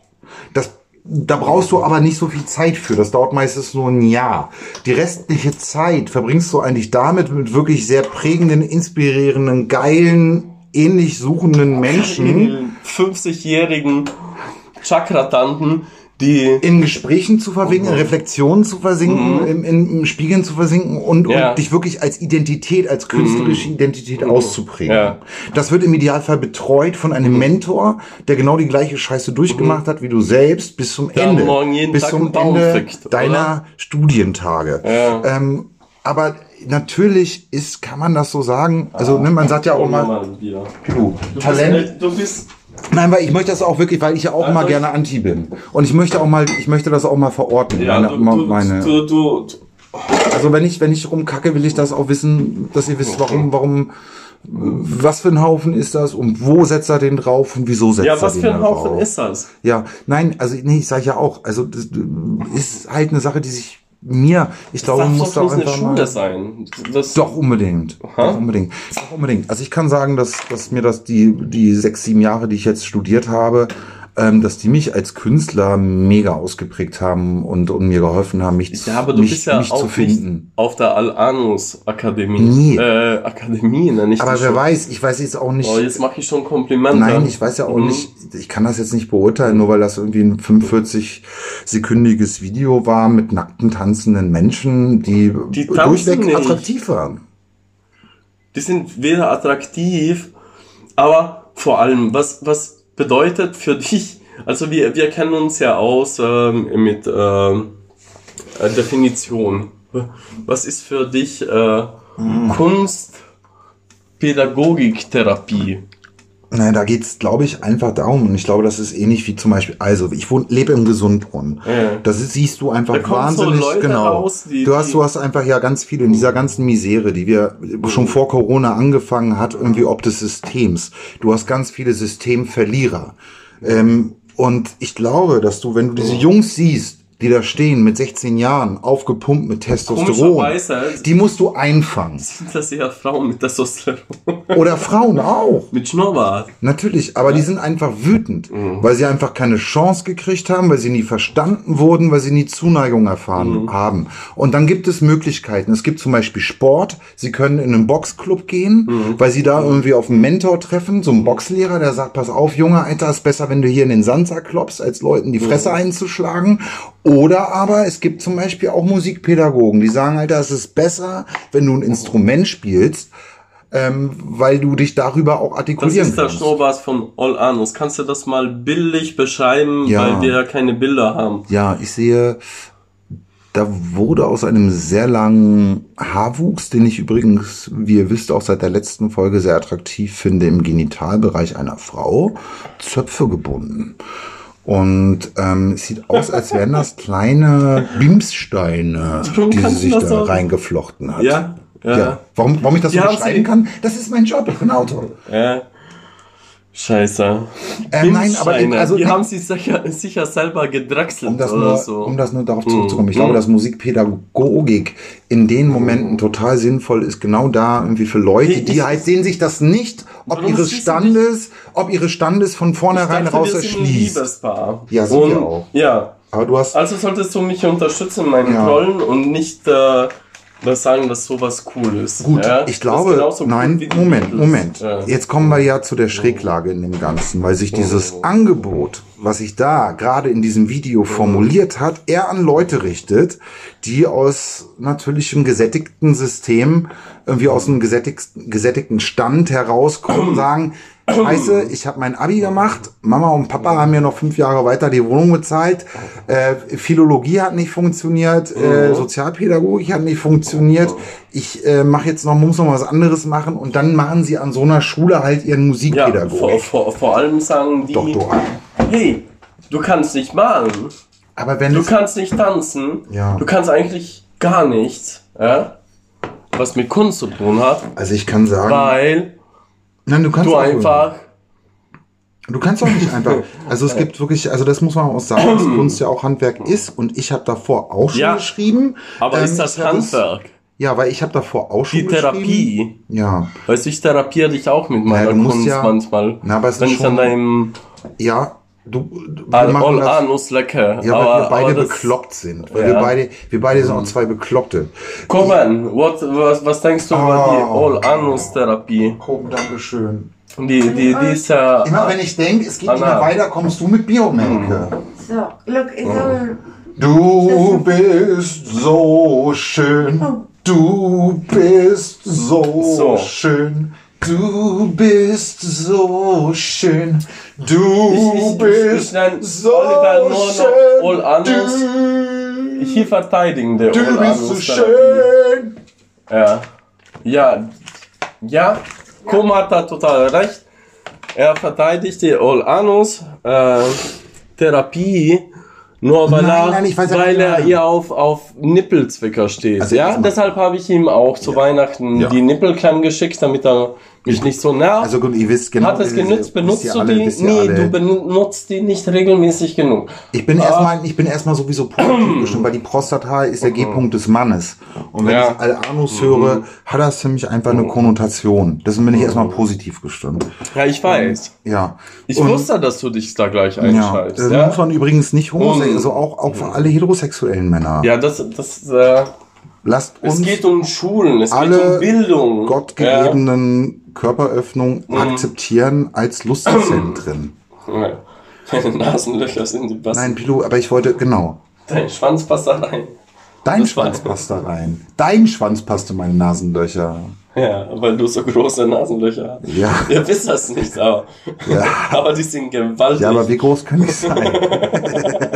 Das, da brauchst du aber nicht so viel Zeit für. Das dauert meistens nur ein Jahr. Die restliche Zeit verbringst du eigentlich damit mit wirklich sehr prägenden, inspirierenden, geilen, ähnlich suchenden Menschen.
Die 50-jährigen Chakratanten, die
in Gesprächen zu versinken, in Reflexionen zu versinken, im, in, im Spiegeln zu versinken und,
Mhm. Ja. Mhm.
und dich wirklich als Identität, als künstlerische Identität auszuprägen.
Ja.
Das wird im Idealfall betreut von einem Mentor, der genau die gleiche Scheiße durchgemacht hat wie du selbst bis zum
Der
Ende, bis
Tag
zum Ende
oder?
deiner Studientage.
Ja.
Ähm, aber natürlich ist, kann man das so sagen, also ne, man sagt ja auch mal, Du Talent,
bist, du bist
Nein, weil ich möchte das auch wirklich, weil ich ja auch
Also
mal
ich-
gerne anti bin. Und ich möchte auch mal, ich möchte das auch mal verorten.
ja,
meine,
du, du,
meine,
du, du,
also wenn ich, wenn ich rumkacke, will ich das auch wissen, dass ihr wisst, warum, warum, was für ein Haufen ist das und wo setzt er den drauf und wieso setzt
ja,
er
was
den
für ein Haufen
drauf?
ist das?
Ja, nein, also nee, ich sage ja auch, also das ist halt eine Sache, die sich mir, ich glaube,
das
man
darf
muss
doch
da
eine
einfach
Schule
mal,
sein. Das,
doch unbedingt, doch unbedingt, doch unbedingt. Also ich kann sagen, dass, dass mir das die die sechs sieben Jahre, die ich jetzt studiert habe, ähm, dass die mich als Künstler mega ausgeprägt haben und, und mir geholfen haben, mich,
Ja, aber du
mich,
bist ja
mich zu
auch
finden.
nicht auf der Al-Anus Akademie.
Nie.
Äh, Akademie, ne? Nicht
Aber wer
Schule.
weiß, ich weiß jetzt auch nicht.
Oh, jetzt mache ich schon Komplimente.
Nein, ich weiß ja auch
Mhm.
nicht, ich kann das jetzt nicht beurteilen, nur weil das irgendwie ein 45-sekündiges Video war mit nackten tanzenden Menschen, die,
Die
durchweg
nicht.
attraktiv waren.
Die sind weder attraktiv, aber vor allem, was, was bedeutet für dich, also wir, wir kennen uns ja aus ähm, mit ähm, äh, Definition. Was ist für dich äh, Kunst, Pädagogik, Therapie?
Naja, da geht's, glaube ich, einfach darum. Und ich glaube, das ist ähnlich wie zum Beispiel, also ich wohne, lebe im Gesundbrunnen.
Ja.
Das ist, siehst du einfach
so
wahnsinnig,
Leute
genau.
raus, die-
du hast, du hast einfach ja ganz viele in dieser ganzen Misere, die wir schon vor Corona angefangen hat, irgendwie ob des Systems. Du hast ganz viele Systemverlierer. Ähm, und ich glaube, dass du, wenn du diese Jungs siehst, die da stehen mit 16 Jahren, aufgepumpt mit Testosteron, die musst du einfangen.
sind das ja Frauen mit Testosteron.
Oder Frauen auch.
mit Schnurrbart.
Natürlich, aber die sind einfach wütend,
Mhm.
weil sie einfach keine Chance gekriegt haben, weil sie nie verstanden wurden, weil sie nie Zuneigung erfahren
Mhm.
haben. Und dann gibt es Möglichkeiten. Es gibt zum Beispiel Sport. Sie können in einen Boxclub gehen,
Mhm.
weil sie da irgendwie auf einen Mentor treffen, so einen Boxlehrer, der sagt, pass auf, Junge, Alter, ist besser, wenn du hier in den Sandsack klopfst, als Leuten die Fresse
Mhm.
einzuschlagen. Oder aber es gibt zum Beispiel auch Musikpädagogen, die sagen, Alter, es ist besser, wenn du ein Instrument spielst, ähm, weil du dich darüber auch
Das
artikulieren
ist der
kannst.
Schnurrbart von All Anus. Kannst du das mal bildlich beschreiben,
Ja.
weil wir keine Bilder haben?
Ja, ich sehe, da wurde aus einem sehr langen Haarwuchs, den ich übrigens, wie ihr wisst, auch seit der letzten Folge sehr attraktiv finde, im Genitalbereich einer Frau, Zöpfe gebunden. Und ähm, es sieht aus, als wären das kleine Bimssteine, die sie sich da
so-
reingeflochten hat.
Ja, ja.
ja. Warum, warum ich das
Die
so beschreiben kann? Das ist mein Job, ich bin Autor.
Ja. Scheiße.
Ähm, nein, aber
Bimsscheine.
also
die haben sich sicher, sicher selber gedrechselt
um das,
oder
nur,
so.
um das nur darauf zurückzukommen. Ich
Mhm.
glaube, dass Musikpädagogik in den Momenten total sinnvoll ist, genau da irgendwie für Leute,
Hey,
die
ich-
halt sehen sich das nicht, ob ihres Standes, ob ihres Standes von vornherein
dachte,
raus
wir sind ein
erschließt.
Liebespaar.
Ja, sind
Und-
wir auch.
Ja.
Aber du hast,
Also solltest du mich unterstützen in meinen
Ja.
Rollen und nicht äh, das sagen, dass sowas cool ist.
Gut,
ja?
ich glaube, nein, Moment. Moment.
Ja.
Jetzt kommen wir ja zu der Schräglage in dem Ganzen, weil sich dieses Angebot, was sich da gerade in diesem Video formuliert hat, eher an Leute richtet, die aus natürlich einem gesättigten System, irgendwie aus einem gesättigten, gesättigten Stand herauskommen und sagen, Scheiße, ich habe mein Abi gemacht, Mama und Papa haben mir noch fünf Jahre weiter die Wohnung bezahlt, äh, Philologie hat nicht funktioniert, äh, Sozialpädagogik hat nicht funktioniert, ich äh, mache jetzt noch, muss noch was anderes machen und dann machen sie an so einer Schule halt ihren
Ja,
Musikpädagogik.
vor, vor, vor allem sagen die,
Doktor.
hey, du kannst nicht malen,
Aber wenn
du kannst nicht tanzen,
Ja.
du kannst eigentlich gar nichts, ja? was mit Kunst zu tun hat,
also ich kann sagen,
weil
nein, du kannst
du
auch-
einfach
Du kannst auch nicht einfach. Also es gibt wirklich, also das muss man auch sagen, dass Kunst ja auch Handwerk ist und ich habe davor auch schon
Ja.
geschrieben.
Aber
Ähm,
ist das
ich
Handwerk?
Ja, weil ich habe davor auch schon
Die. Therapie.
Ja,
Weißt du, ich therapiere dich auch mit meiner
musst
Kunst
ja-
manchmal.
Na, aber es
wenn
ist
ich
schon-
an deinem
ja. Du, du wir
Al
machen
All
das,
Anus lecker.
ja, weil
aber,
wir beide
das-
bekloppt sind. Weil
Ja.
Wir beide, wir beide sind auch zwei Bekloppte.
Komm an, what, was, was denkst du über die
Oh.
All Anus Therapie?
Oh, Dankeschön.
Die, die, die ist ja.
Immer wenn ich denke, es geht nicht
Anna.
mehr weiter, kommst du mit Biomelke.
So, look, it's all.
Du bist so schön. Du bist so,
So.
schön. Du bist so schön. Du
Ich- ich- ich-
bist
ich
so
Oliver nur noch
schön.
All Anus.
Du,
Hier verteidigen der
du bist so schön.
Ja. Ja. Ja. Koma hat da total recht. Er verteidigt die All Anus äh, Therapie. Nur weil,
Nein,
er,
nein, weiß ja,
weil er ihr auf, auf Nippelzwicker steht.
Also
ja, deshalb habe ich ihm auch zu Weihnachten
Ja.
die Nippelcreme geschickt, damit er mich nicht so nervt.
Also gut, ihr wisst genau.
Hat es genützt? Benutzt du
alle,
die? Nee, du benutzt die nicht regelmäßig genug.
Ich bin
Ah.
erstmal, ich bin erstmal sowieso positiv gestimmt, weil die Prostata ist der G-Punkt des Mannes. Und wenn
Ja. Mhm.
ich Al-Anus höre, hat das für mich einfach eine Konnotation. Deswegen bin ich erstmal positiv gestimmt.
Ja, ich weiß.
Ja.
Ich
Und-
wusste, dass du dich da gleich
Ja,
einschaltst.
das
Ja,
muss man übrigens nicht homosexuell,
Und-
also auch, auch für alle heterosexuellen Männer.
ja das, das, äh,
Lasst
es
uns
geht um Schulen, es geht
alle
um Bildung.
gottgegebenen Körperöffnungen akzeptieren als Lustzentren.
Ja. Deine Nasenlöcher sind die besten.
Nein, Pilu, aber ich wollte, genau.
Dein Schwanz passt da rein.
Dein
Das
Schwanz passt da rein. Dein Schwanz passt in meine Nasenlöcher.
Ja, weil du so große Nasenlöcher hast.
Ja.
Ihr wisst das nicht, aber,
Ja.
aber die sind gewaltig.
Ja, aber wie groß kann ich sein?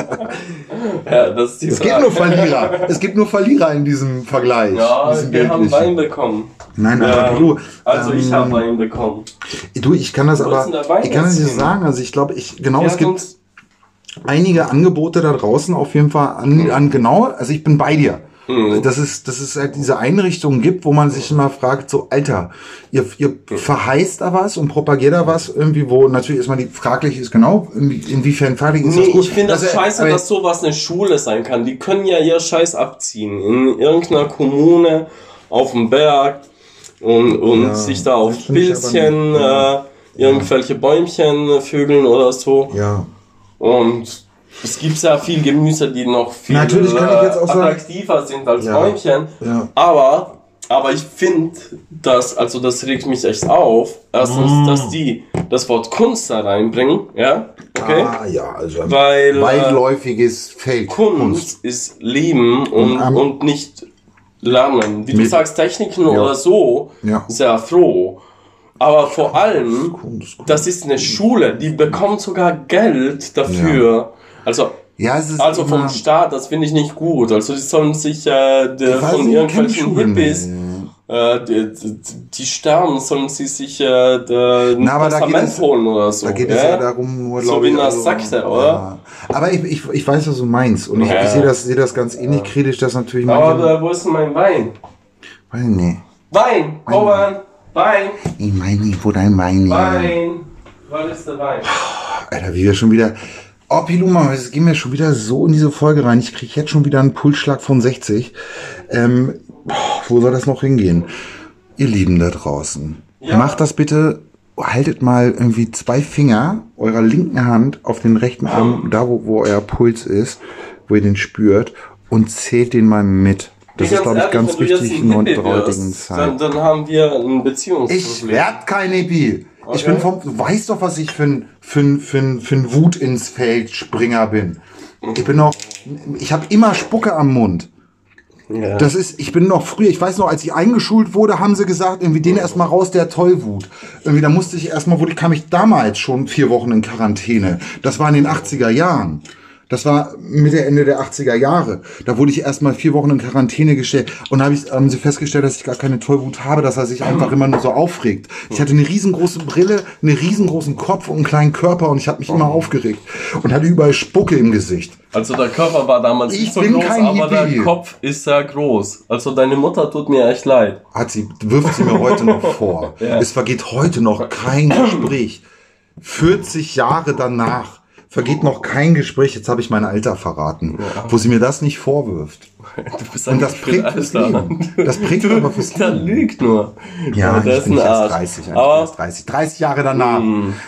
Ja, das ist die
Es gibt nur Verlierer. Es gibt nur Verlierer in diesem Vergleich.
Ja,
diesem
wir haben. Wein bekommen.
Nein,
Ja,
aber du,
also ich
ähm,
habe Wein bekommen.
Du, ich kann das aber, ich kann das nicht sagen. Also ich glaube, ich, genau,
Ja,
es gibt einige Angebote da draußen auf jeden Fall an, an genau, also ich bin bei dir.
Mhm.
Dass es, dass es halt diese Einrichtungen gibt, wo man sich immer fragt, so, Alter, ihr, ihr verheißt da was und propagiert da was irgendwie, wo natürlich erstmal die fraglich ist, genau, inwie- inwiefern fraglich ist das
Nee,
gut.
ich finde das
Also,
scheiße, dass sowas eine Schule sein kann. Die können ja ihr Scheiß abziehen. In irgendeiner Kommune, auf dem Berg und, und
Ja,
sich da auf
das
Pilzchen,
nicht, ja.
äh, irgendwelche Bäumchen vögeln oder so.
Ja.
Und es gibt ja viel Gemüse, die noch viel
Natürlich kann ich jetzt auch
äh,
sagen-
attraktiver sind als
Ja.
Bäumchen.
Ja.
Aber, aber ich finde, dass, also das regt mich echt auf. Erstens,
Mm.
dass die das Wort Kunst da reinbringen, ja, okay?
Ah, ja, also
Weil, äh,
weitläufiges Feld.
Kunst ist Leben und,
Und
und nicht Lernen. Wie du sagst, Techniken
Ja.
oder so,
Ja.
sehr froh. Aber vor allem,
Kunst, Kunst.
das ist eine Schule, die bekommt sogar Geld dafür. Also,
Ja, ist
also vom Staat, das finde ich nicht gut. Also die sollen sich äh,
weiß
von irgendwelchen Hippies, äh, die, die, die sterben, sollen sie sich äh, ein
Na,
Testament
es-
holen oder so.
Da geht es ja darum, nur
So wie in der
also,
Sekte, oder?
Ja. Aber ich, ich, ich weiß, was du meinst. Und ich,
Ja.
ich sehe das, sehe das ganz ähnlich kritisch, dass natürlich
Aber wo ist denn mein Wein?
Weiß nicht.
Wein, Koban, Wein,
Ich meine nicht, wo dein Wein
Wein. Was ist der Wein?
Alter, wie wir schon wieder. Oh, Piluma, es gehen wir schon wieder so in diese Folge rein. Ich kriege jetzt schon wieder einen Pulsschlag von 60. Ähm, boah, wo soll das noch hingehen? Ihr Lieben da draußen.
Ja.
Macht das bitte. Haltet mal irgendwie zwei Finger eurer linken Hand auf den rechten Arm, da wo, wo euer Puls ist, wo ihr den spürt, und zählt den mal mit. Das ist, glaube ich, ganz wichtig in der heutigen Zeit.
Dann, dann haben wir ein Beziehungsproblem.
Ich werd kein Hippie. Ich
Okay.
bin vom, du weißt doch, was ich für ein, für ein, für ein, für ein Wut ins Feld Springer bin. Ich bin noch, ich habe immer Spucke am Mund.
Ja.
Das ist, ich bin noch früher, ich weiß noch, als ich eingeschult wurde, haben sie gesagt, irgendwie den erstmal raus, der Tollwut. Irgendwie, da musste ich erstmal, wurde, kam ich damals schon vier Wochen in Quarantäne. Das war in den 80er Jahren. Das war Mitte, Ende der 80er Jahre. Da wurde ich erstmal vier Wochen in Quarantäne gestellt und habe ich, haben sie festgestellt, dass ich gar keine Tollwut habe, dass er sich einfach immer nur so aufregt. Ich hatte eine riesengroße Brille, einen riesengroßen Kopf und einen kleinen Körper und ich habe mich immer aufgeregt und hatte überall Spucke im Gesicht.
Also der Körper war damals
Ich
nicht so
bin
groß,
kein
aber der
Hippie.
Kopf ist sehr groß. Also deine Mutter tut mir echt leid.
hat sie, wirft sie mir heute noch vor. Es vergeht heute noch kein Gespräch. 40 Jahre danach vergeht noch kein Gespräch, jetzt habe ich mein Alter verraten, wo sie mir das nicht vorwirft.
Du bist
Und das prägt fürs. Leben. Das prägt aber fürs Leben.
lügt nur.
Ja,
der
ich
ist
bin nicht erst
Arsch.
30, ich bin
Aber
erst 30. 30 Jahre danach.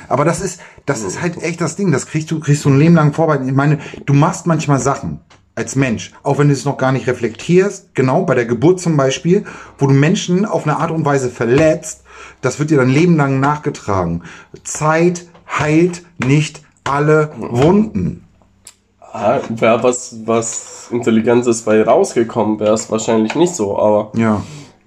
Aber das ist, das ist halt echt das Ding. Das kriegst du, kriegst du ein Leben lang vorbei. Ich meine, du machst manchmal Sachen als Mensch, auch wenn du es noch gar nicht reflektierst, genau, bei der Geburt zum Beispiel, wo du Menschen auf eine Art und Weise verletzt, das wird dir dein Leben lang nachgetragen. Zeit heilt nicht alle Wunden.
Ah, wäre was, was Intelligentes bei rausgekommen, wäre es wahrscheinlich nicht so, aber
Ja.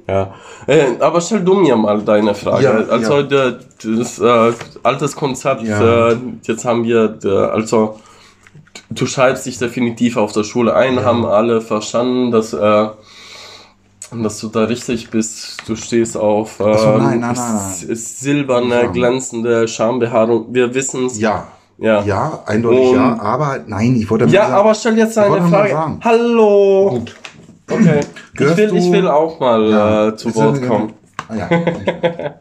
ja. Äh, aber stell du mir mal deine Frage.
Ja,
also
ja.
Der, das äh, altes Konzept,
Ja.
äh, jetzt haben wir, der, also du schreibst dich definitiv auf der Schule ein, haben alle verstanden, dass äh, dass du da richtig bist. Du stehst auf äh,
so, nein, nein, nein, nein.
silberne, glänzende Schambehaarung. Wir wissen es.
Ja.
Ja.
Ja, eindeutig
Und-
ja. Aber nein, ich wollte
Ja,
sagen-
aber stell jetzt
wollte
eine
nur mal
Frage. Hallo.
Gut.
Okay. Ich will, ich will auch mal
Ja,
äh, zu Wort kommen.
Ah, ja.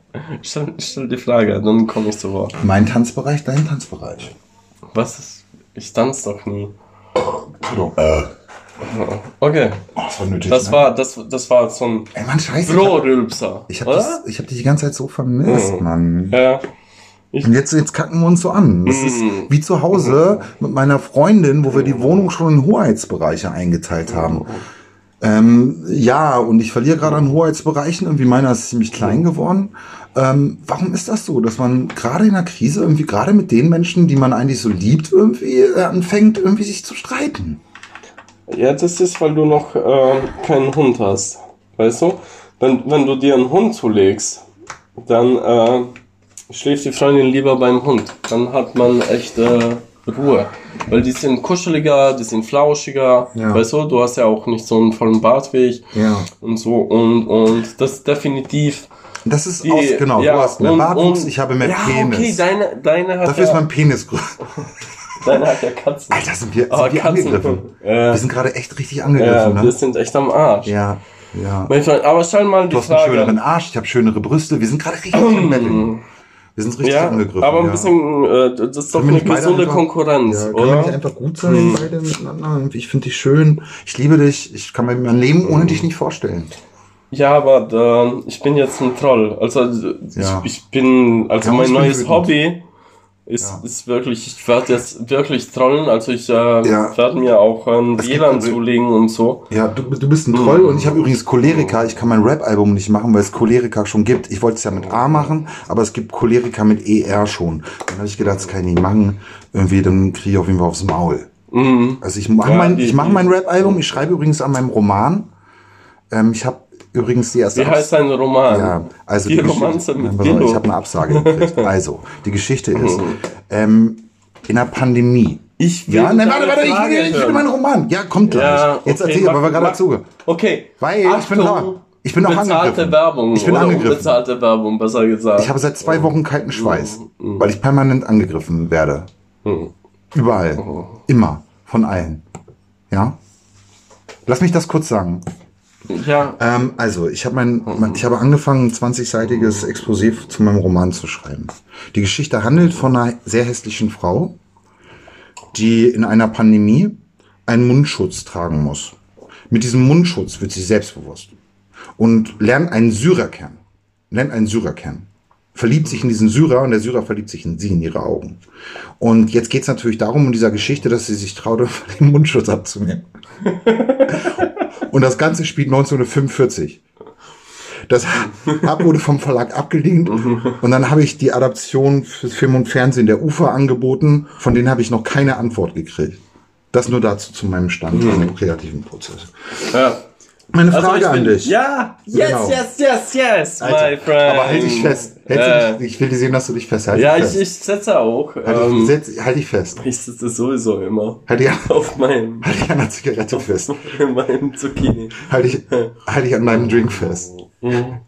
Stell, stell die Frage, dann komme ich zu Wort.
mein Tanzbereich, dein Tanzbereich.
Was ist. Ich tanze doch nie.
Äh,
Okay.
oh, das war nötig.
Das
ne?
war, das, das war so ein
Ey, Mann, scheiße. Ich hab,
Bro-Rülpser.
ich, hab
oder?
das, ich hab dich die ganze Zeit so vermisst,
Mhm.
Mann.
Ja.
Und jetzt, jetzt kacken wir uns so an. Das ist
Mhm.
wie zu Hause mit meiner Freundin, wo wir die Wohnung schon in Hoheitsbereiche eingeteilt haben. Ähm, ja, und ich verliere gerade an Hoheitsbereichen. Irgendwie meiner ist ziemlich klein geworden. Ähm, warum ist das so, dass man gerade in der Krise irgendwie gerade mit den Menschen, die man eigentlich so liebt, irgendwie äh, anfängt, irgendwie sich zu streiten?
Ja, das ist, weil du noch äh, keinen Hund hast. Weißt du? Wenn, wenn du dir einen Hund zulegst, dann äh, schläft die Freundin lieber beim Hund. Dann hat man echt äh, Ruhe. Weil die sind kuscheliger, die sind flauschiger.
Ja.
Weißt du, du hast ja auch nicht so einen vollen Bartweg
Ja.
und so. Und, und das ist definitiv.
Das ist
Die,
aus, genau,
ja,
du hast mehr
und-
Bartwuchs,
und-
ich habe mehr
ja,
Penis.
okay, deine, deine hat
Dafür
ja,
ist mein Penis größer.
deine hat ja Katzen.
Alter, sind wir,
Aber
sind wir
Katzen-
angegriffen.
Ja.
Wir sind gerade echt richtig
ja,
angegriffen,
wir sind echt am Arsch.
Ja, ja.
Aber stell mal die
Du hast einen
Frage.
schöneren Arsch, ich habe schönere Brüste. Wir sind gerade richtig. Wir sind richtig
Ja,
angegriffen.
aber ein
ja.
bisschen, äh, das ist doch eine gesunde
einfach-
Konkurrenz,
Ja, können wir nicht
oder?
einfach gut sein,
Hm.
beide miteinander? Ich finde dich schön. Ich liebe dich. Ich kann mir mein Leben ohne dich nicht vorstellen.
Ja, aber da, ich bin jetzt ein Troll. Also ich, ich bin, also mein neues. Hobby ist,
Ja.
ist wirklich, ich werde jetzt wirklich trollen. Also ich äh,
Ja.
werde mir auch ein
Es gibt
WLAN
Proble-
zulegen und so.
Ja, du, du bist ein Troll und ich habe übrigens Choleriker. Ich kann mein Rap-Album nicht machen, weil es Choleriker schon gibt. Ich wollte es ja mit A machen, aber es gibt Choleriker mit ER schon. Dann habe ich gedacht, das kann ich nicht machen. Irgendwie, dann kriege ich auf jeden Fall aufs Maul.
Mhm.
Also ich mache
Ja,
mein, ich mache
die-
mein Rap-Album. Ich schreibe übrigens an meinem Roman. Ähm, ich habe übrigens die erste
Wie heißt dein Roman?
Ja, also
die,
Geschichte-
Romanze mit Willow.
Ich habe eine Absage gekriegt. Also, die Geschichte ist, ähm, in der Pandemie.
Ich will
Ja, nein, warte, warte, ich
Frage
will, ich will meinen Roman. Ja, kommt gleich.
Ja,
Jetzt
okay,
erzähl, aber
mach-
wir gerade dazu.
Okay.
Weil ich bin da. Ich bin auch
Bezahlte
angegriffen.
Werbung.
Ich bin angegriffen.
Unbezahlte Werbung, besser gesagt.
Ich habe seit zwei Wochen kalten Schweiß,
Mhm.
weil ich permanent angegriffen werde.
Mhm.
Überall. Immer. Von allen. Ja? Lass mich das kurz sagen.
Ja,
Ähm, also, ich habe mein, mein, ich habe angefangen, ein 20-seitiges Exposé zu meinem Roman zu schreiben. Die Geschichte handelt von einer sehr hässlichen Frau, die in einer Pandemie einen Mundschutz tragen muss. Mit diesem Mundschutz wird sie selbstbewusst und lernt einen Syrer kennen. Lernt einen Syrer kennen. Verliebt sich in diesen Syrer und der Syrer verliebt sich in sie, in ihre Augen. Und jetzt geht es natürlich darum, in dieser Geschichte, dass sie sich traute, den Mundschutz abzunehmen. Und das Ganze spielt 1945. Das ab wurde vom Verlag abgelehnt und dann habe ich die Adaption fürs Film und Fernsehen der Ufer angeboten, von denen habe ich noch keine Antwort gekriegt. Das nur dazu zu meinem Stand in dem kreativen Prozess.
ja.
Meine
Also
Frage an
bin-
dich.
Ja, yes,
Genau.
yes, yes, yes,
Alter,
my friend.
Aber halt dich fest.
Äh,
dich, ich will dir sehen, dass du dich festhältst.
ja, ich,
fest.
ich setze auch.
Halt,
Ähm,
dich, setz, halt dich fest.
ich sitze sowieso immer
Halt dich,
auf meinem,
halt dich an der Zigarette fest.
meinem Zucchini.
Halt dich, halt dich an deinem Drink fest.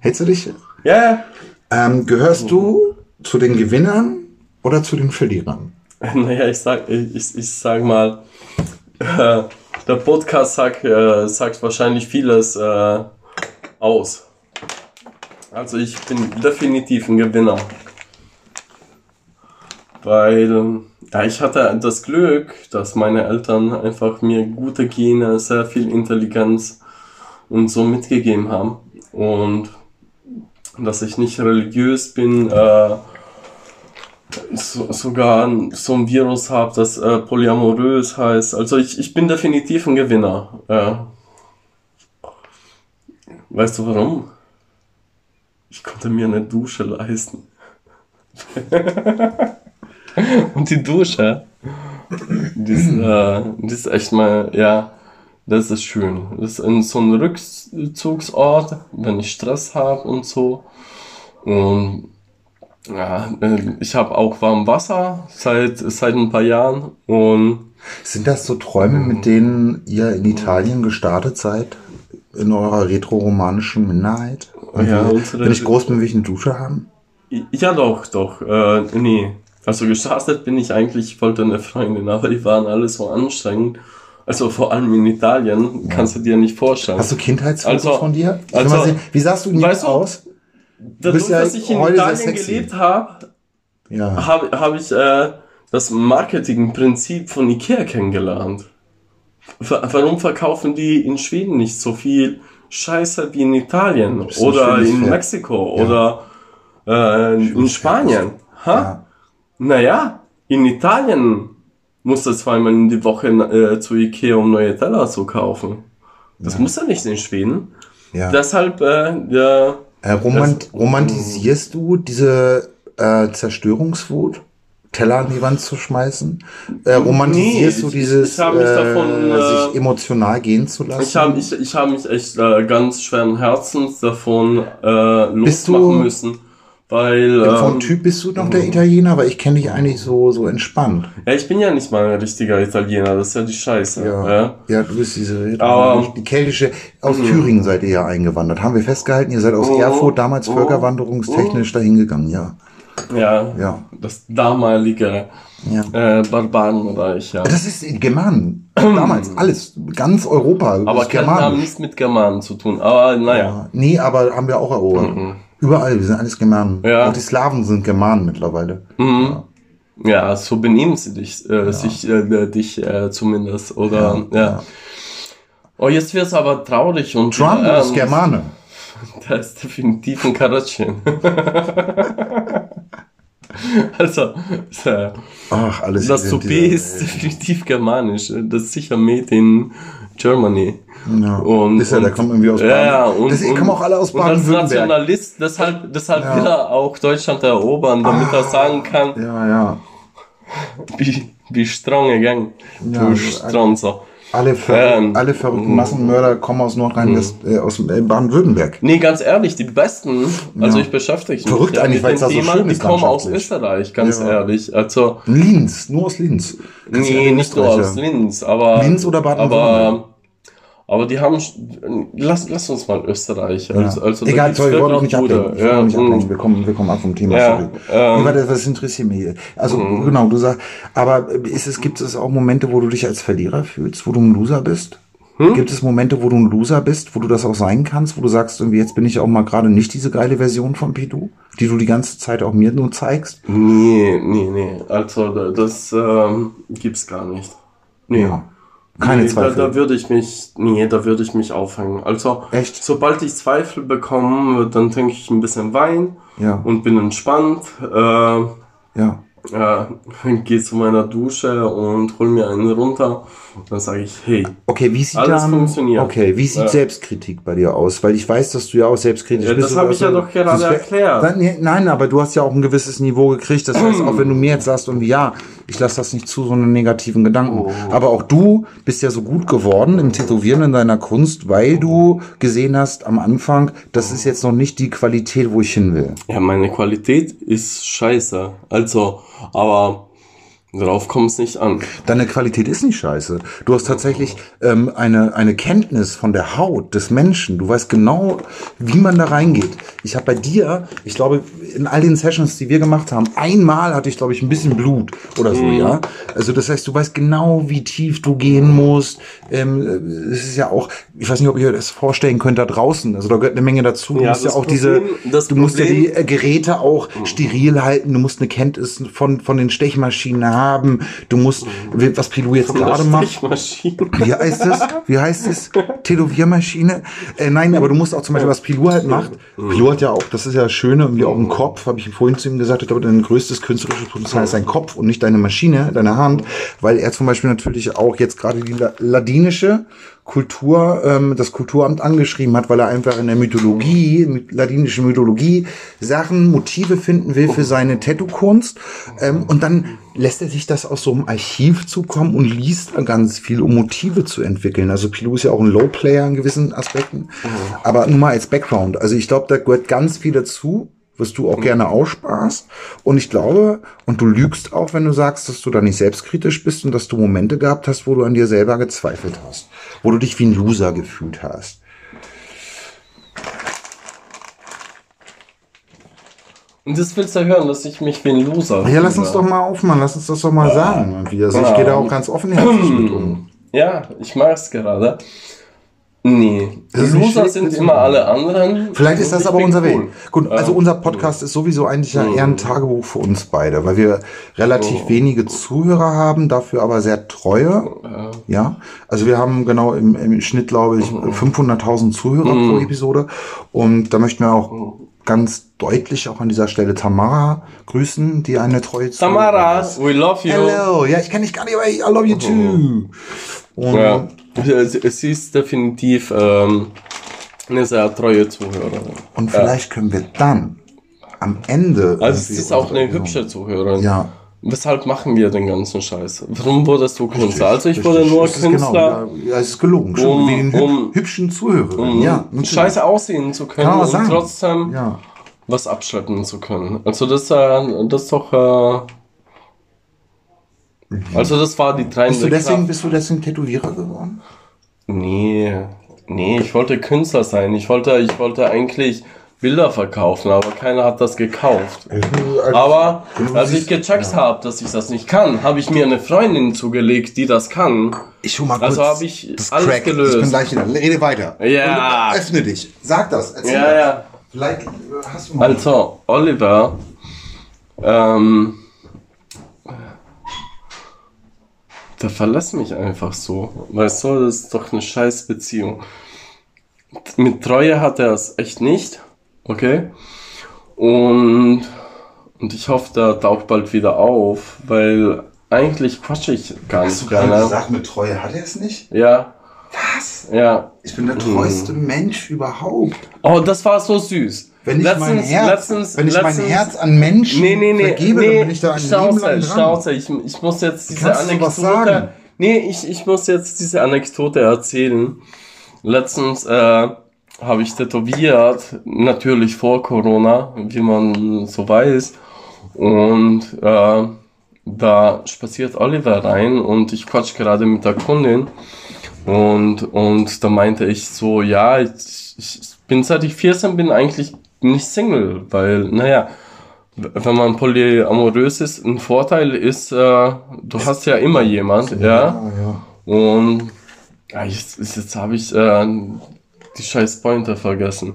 Hältst du dich?
Ja,
Ähm, gehörst du zu den Gewinnern oder zu den Verlierern?
naja, ich sag, ich, ich, ich sag mal, äh, der Podcast sagt, äh, sagt wahrscheinlich vieles äh, aus. Also ich bin definitiv ein Gewinner. Weil ja, ich hatte das Glück, dass meine Eltern einfach mir gute Gene, sehr viel Intelligenz und so mitgegeben haben. Und dass ich nicht religiös bin, äh, so, sogar so ein Virus habe, das äh, polyamorös heißt. Also ich, ich bin definitiv ein Gewinner. Äh. Weißt du warum? Ich konnte mir eine Dusche leisten. Und die Dusche, die ist, äh, die ist echt mal, ja, das ist schön. Das ist in so ein Rückzugsort, wenn ich Stress habe und so. Und ja, äh, ich habe auch warm Wasser seit, seit ein paar Jahren und
Sind das so Träume, mit denen ihr in Italien gestartet seid? In eurer retroromanischen Minderheit?
Ja,
Irgendwie,
unsere-
Wenn ich groß bin, will ich eine Dusche haben?
ja doch, doch, äh, nee. Also gestartet bin ich eigentlich, ich wollte eine Freundin, aber die waren alle so anstrengend. Also vor allem in Italien, kannst du dir nicht vorstellen.
Hast du Kindheitsfotos
Also-
von dir? Ich
also-
sehen, wie sahst du jetzt
Weißt du-
aus?
Dadurch,
ja
dass ich in Italien gelebt habe,
Ja.
habe hab ich äh, das Marketingprinzip von Ikea kennengelernt. Wa- Warum verkaufen die in Schweden nicht so viel Scheiße wie in Italien oder in
Pferd.
Mexiko
Ja.
oder äh, in Spanien? Ha?
Ja.
Naja, in Italien muss er zweimal in die Woche äh, zu Ikea, um neue Teller zu kaufen. Das muss er nicht in Schweden.
ja.
Deshalb, äh, der,
Äh, romant romantisierst du diese äh, Zerstörungswut? Teller an die Wand zu schmeißen? Äh, romantisierst
Nee,
du
ich-
dieses,
ich hab mich davon,
äh,
äh,
sich emotional gehen zu lassen?
Ich habe ich, ich hab mich echt äh, ganz schweren Herzens davon äh, losmachen müssen. Weil
Ja, Vom
ähm,
Typ bist du noch der Italiener, weil ich kenne dich eigentlich so, so entspannt.
ja, ich bin ja nicht mal ein richtiger Italiener, das ist ja die Scheiße.
Ja,
Ja.
ja du bist diese
Aber-
die keltische. Aus Thüringen seid ihr ja eingewandert. Haben wir festgehalten, ihr seid aus
Oh,
Erfurt damals
oh,
völkerwanderungstechnisch dahin gegangen, ja.
Ja,
Ja.
das damalige
ja.
äh, Barbarenreich, ja.
Das ist Germanen. Damals, alles. Ganz Europa.
Aber Kelten haben nichts mit Germanen zu tun. Aber naja.
Ja. Nee, aber haben wir auch erobert. Überall, wir sind alles Germanen.
Ja.
Auch die Slawen sind Germanen mittlerweile.
Mhm. Ja, so benehmen sie dich, äh, sich, äh, dich äh, zumindest. Oder, ja. Oh, jetzt wird's aber traurig und
Trump
ähm,
ist Germane.
Der ist definitiv ein Karatschen. also, äh,
Ach, alles.
das
dieser
ist definitiv germanisch. Das ist sicher made in Germany.
Ja.
Und,
ist ja, der
und-
kommt irgendwie aus Baden.
Ja, und,
das, kommen auch alle aus
und als. Nationalist, deshalb, deshalb
Ja.
will er auch Deutschland erobern, damit er sagen kann,
Ja, ja.
wie, wie strong again.
Ja,
du
also,
Stronzer.
Alle, ver
Ähm,
alle verrückten. Massenmörder kommen aus Nordrhein-West, äh, aus äh, Baden-Württemberg.
Nee, ganz ehrlich, die besten, also
Ja.
ich beschäftige mich
Verrückt
ja
eigentlich, weil es da so
Thema,
schön
die
ist
kommen aus. Österreich, ganz
Ja.
ehrlich. Also,
Linz, nur aus Linz. Kannst
Nee, nicht nur aus Linz, aber.
Linz oder Baden-Württemberg?
Aber, die haben. Lass, lass uns mal Österreich. Also,
Ja.
also da
Egal, sorry, wir wollen auch nicht ablenken. auch nicht
Ja,
ablenken.
mm.
wir, kommen, wir kommen ab vom Thema,
Ja, ähm.
warte, was interessiert mich hier? Also,
Mhm.
genau, du sagst, aber ist es, gibt es auch Momente, wo du dich als Verlierer fühlst, wo du ein Loser bist?
Hm?
Gibt es Momente, wo du ein Loser bist, wo du das auch sein kannst, wo du sagst, irgendwie, jetzt bin ich auch mal gerade nicht diese geile Version von Pidu, die du die ganze Zeit auch mir nur zeigst?
Nee, nee, nee. Also, da- das ähm, gibt's gar nicht. Nee.
Ja. Keine
nee, da,
Zweifel.
da würde ich mich, nee, da würde ich mich aufhängen. Also,
Echt?
sobald ich Zweifel bekomme, dann trinke ich ein bisschen Wein
Ja.
und bin entspannt. Äh,
ja.
ja, gehe zu meiner Dusche und hol mir einen runter. Dann sage ich, hey,
Okay, wie sieht
Alles
dann,
funktioniert.
Okay, wie sieht
Ja.
Selbstkritik bei dir aus? Weil ich weiß, dass du ja auch selbstkritisch
Ja,
bist.
das habe ich ja doch gerade erklärt.
Nein, nee, nein, aber du hast ja auch ein gewisses Niveau gekriegt. Das heißt, auch wenn du mir jetzt sagst, irgendwie, ja, ich lasse das nicht zu, so einen negativen Gedanken.
Oh.
Aber auch du bist ja so gut geworden im Tätowieren in deiner Kunst, weil du gesehen hast am Anfang, das ist jetzt noch nicht die Qualität, wo ich hin will.
ja, meine Qualität ist scheiße. Also, aber darauf kommt es nicht an.
Deine Qualität ist nicht scheiße. Du hast tatsächlich ähm, eine, eine Kenntnis von der Haut des Menschen. Du weißt genau, wie man da reingeht. Ich habe bei dir, ich glaube, in all den Sessions, die wir gemacht haben, einmal hatte ich, glaube ich, ein bisschen Blut oder so, ja. Also das heißt, du weißt genau, wie tief du gehen musst. Ähm, es ist ja auch, ich weiß nicht, ob ihr das vorstellen könnt da draußen. Also da gehört eine Menge dazu. Du
Ja,
musst ja auch diese,
Problem- das
du musst ja die äh, Geräte auch steril halten. Du musst eine Kenntnis von, von den Stechmaschinen haben. Du musst, was Pilou jetzt gerade macht. Wie heißt es? Wie heißt es? Tätowiermaschine? Äh, nein, aber du musst auch zum Beispiel, was Pilou halt macht. Pilou hat ja auch, das ist ja das Schöne, irgendwie auch ein Kopf, habe ich vorhin zu ihm gesagt, ich glaube, dein größtes künstlerisches Potenzial ist dein Kopf und nicht deine Maschine, deine Hand, weil er zum Beispiel natürlich auch jetzt gerade die La- ladinische Kultur, ähm, das Kulturamt angeschrieben hat, weil er einfach in der Mythologie, mit ladinische Mythologie, Sachen, Motive finden will für seine Tattoo-Kunst. Ähm, und dann lässt er sich das aus so einem Archiv zukommen und liest ganz viel, um Motive zu entwickeln. Also Pilou ist ja auch ein Low-Player in gewissen Aspekten. Aber nur mal als Background. Also ich glaube, da gehört ganz viel dazu was du auch gerne aussparst. Und ich glaube, und du lügst auch, wenn du sagst, dass du da nicht selbstkritisch bist und dass du Momente gehabt hast, wo du an dir selber gezweifelt hast. Wo du dich wie ein Loser gefühlt hast.
Und das willst du hören, dass ich mich wie ein Loser
Ja, lass
fühle.
uns doch mal aufmachen, lass uns das doch mal sagen. irgendwie. Also ich gehe da auch ganz offenherzig mit um.
Ja, ich mag es gerade. Nee. Loser sind immer alle anderen.
Vielleicht ist das aber unser
cool.
Weg. Gut, also unser Podcast ist sowieso eigentlich ja eher ein Tagebuch für uns beide, weil wir relativ wenige Zuhörer haben, dafür aber sehr treue. Ja, also wir haben genau im, im Schnitt, glaube ich, 500.000 Zuhörer pro Episode. Und da möchten wir auch ganz deutlich auch an dieser Stelle Tamara grüßen, die eine treue
Tamara,
ist.
we love you.
Hello, ja, ich kenne dich gar nicht, aber I love you too. Und
Ja. Es es ist definitiv ähm, eine sehr treue Zuhörerin.
Und vielleicht können wir dann am Ende.
Also es ist auch eine hübsche Zuhörerin.
Ja.
Weshalb machen wir den ganzen Scheiß? Warum wurdest du Künstler? Also ich wurde
Richtig.
nur
Es ist
Künstler,
Genau, ja, es ist gelogen. Schon
um-
wegen
um-
hübschen Zuhörerinnen.
um
ja, natürlich.
scheiße aussehen zu können und trotzdem
Ja.
was abschleppen zu können. Also das, äh, das ist doch... Äh, also das war die treibende
Bist du, deswegen,
Kraft.
bist du deswegen Tätowierer geworden?
Nee, nee, ich wollte Künstler sein. Ich wollte, ich wollte eigentlich Bilder verkaufen, aber keiner hat das gekauft. Aber als ich gecheckt habe, dass ich das nicht kann, habe ich mir eine Freundin zugelegt, die das kann.
Ich schau mal
Also
kurz.
habe ich
das
alles
Crack.
gelöst.
Ich bin gleich wieder. Rede weiter.
Ja.
Und öffne dich. Sag das. Erzähl
Ja,
das.
ja.
Vielleicht äh, hast du mal.
Also, Oliver, ähm, der verlässt mich einfach so. Weißt du, das ist doch eine scheiß Beziehung. Mit Treue hat er es echt nicht, okay? Und, und ich hoffe, der taucht bald wieder auf, weil eigentlich quatsche ich gar
Hast du
nicht gerne.
gesagt, mit Treue hat er es nicht?
Ja,
Was?
ja.
Ich bin der treueste Mensch überhaupt.
Oh, das war so süß.
Wenn ich mein Herz,
letztens,
wenn ich mein
letztens,
Herz an Menschen
Nee, nee, nee,
vergebe,
nee,
dann bin ich da ein Leben
Schnauze,
lang dran.
Schnauze, ich, ich muss jetzt diese
Kannst
Anekdote, nee, ich, ich muss jetzt diese Anekdote erzählen. Letztens, äh, habe ich tätowiert, natürlich vor Corona, wie man so weiß, und, äh, da spaziert Oliver rein und ich quatsch gerade mit der Kundin und, und da meinte ich so, ja, ich, ich bin seit ich 14 bin eigentlich nicht Single, weil, naja, wenn man polyamorös ist, ein Vorteil ist, äh, du hast ja immer jemand, ja.
Ja, ja.
Und ja, jetzt, jetzt habe ich äh, die scheiß Pointer vergessen.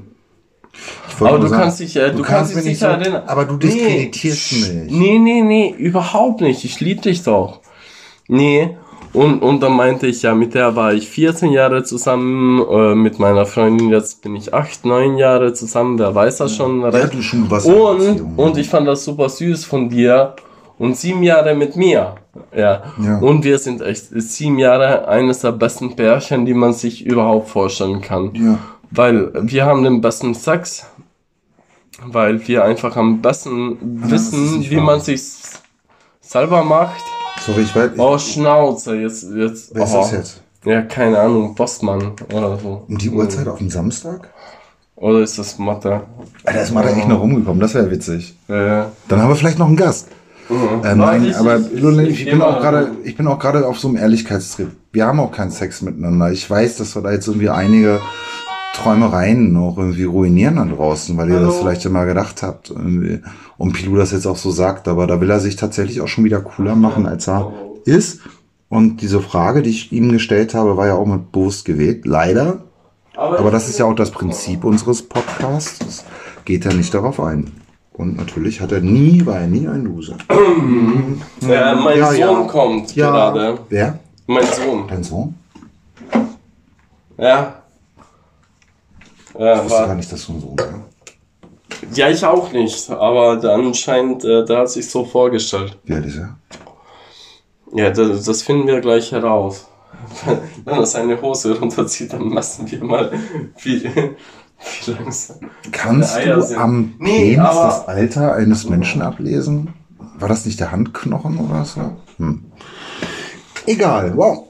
Aber du
sagen,
kannst dich, äh, du, kannst
mir
dich
nicht
sicher
so,
erinnern.
Aber du diskreditierst
Nee,
mich.
Nee, nee, nee, überhaupt nicht. Ich liebe dich doch. Nee. Und, und dann meinte ich, ja, mit der war ich 14 Jahre zusammen, äh, mit meiner Freundin, jetzt bin ich 8, 9 Jahre zusammen, wer weiß das schon
Ja,
recht.
du schon was
Und,
ja.
und ich fand das super süß von dir. Und sieben Jahre mit mir. Ja.
Ja.
Und wir sind echt sieben Jahre eines der besten Pärchen, die man sich überhaupt vorstellen kann.
Ja.
Weil wir haben den besten Sex. Weil wir einfach am besten wissen,
nicht
wie
wahr.
man sich selber macht.
Sorry, ich weiß.
Oh, Schnauze, jetzt, jetzt.
Wer ist
oh.
das jetzt?
Ja, keine Ahnung, Postmann oder so.
Um die Uhrzeit auf den Samstag?
Oder ist das Mathe?
Alter, ist mal da echt noch rumgekommen, das wäre witzig.
Äh,
Dann haben wir vielleicht noch einen Gast. Äh, nein,
ich-
aber
ich- ich-
bin auch gerade, ich bin auch gerade auf so einem Ehrlichkeitstrip. Wir haben auch keinen Sex miteinander. Ich weiß, dass wir da jetzt irgendwie einige Träumereien noch irgendwie ruinieren da draußen, weil ihr das vielleicht immer gedacht habt. Irgendwie. Und Pilou das jetzt auch so sagt, aber da will er sich tatsächlich auch schon wieder cooler machen, als er ist. Und diese Frage, die ich ihm gestellt habe, war ja auch mit bewusst gewählt. Leider. Aber das ist ja auch das Prinzip unseres Podcasts. Es geht ja nicht darauf ein. Und natürlich hat er nie, war er nie ein Loser.
ja, mein
Ja,
Sohn
ja.
kommt
Ja.
gerade.
Wer?
Mein Sohn.
Dein Sohn?
Ja.
Ich
Ja,
wusste gar nicht, dass du einen Sohn hast.
ja, ich auch nicht, aber anscheinend, äh, der hat sich so vorgestellt.
Wie alt ist er?
Ja, das, das finden wir gleich heraus. Wenn er seine Hose runterzieht, dann messen wir mal, wie, wie langsam.
Kannst du
sind-
am
Nee,
Penis das Alter eines Menschen ablesen? War das nicht der Handknochen oder so? Hm. Egal, wow.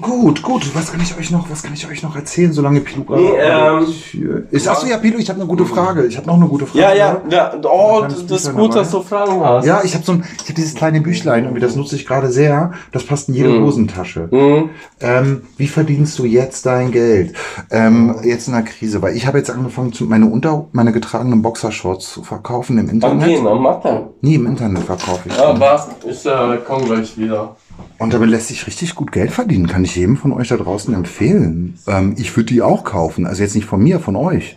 Gut, gut. Was kann ich euch noch, was kann ich euch noch erzählen, solange Pilu
Nee, ähm,
für ist? Achso, ja, Pilu, ich habe eine gute Frage. Ich habe noch eine gute Frage.
Ja, ja, ja, oh, das ist gut,
dabei.
dass du Fragen hast.
Ja, ich habe so ein, ich habe dieses kleine Büchlein und das nutze ich gerade sehr. Das passt in jede
Mhm.
Hosentasche.
Mhm.
Ähm, wie verdienst du jetzt dein Geld? Ähm, jetzt in der Krise, weil ich habe jetzt angefangen, meine Unter, meine getragenen Boxershorts zu verkaufen im Internet.
Gehen, am Mathe.
Nie im Internet verkaufe ich.
Ja, was? Ich äh, komm gleich wieder.
Und damit lässt sich richtig gut Geld verdienen. Kann ich jedem von euch da draußen empfehlen. Ähm, ich würde die auch kaufen. Also jetzt nicht von mir, von euch.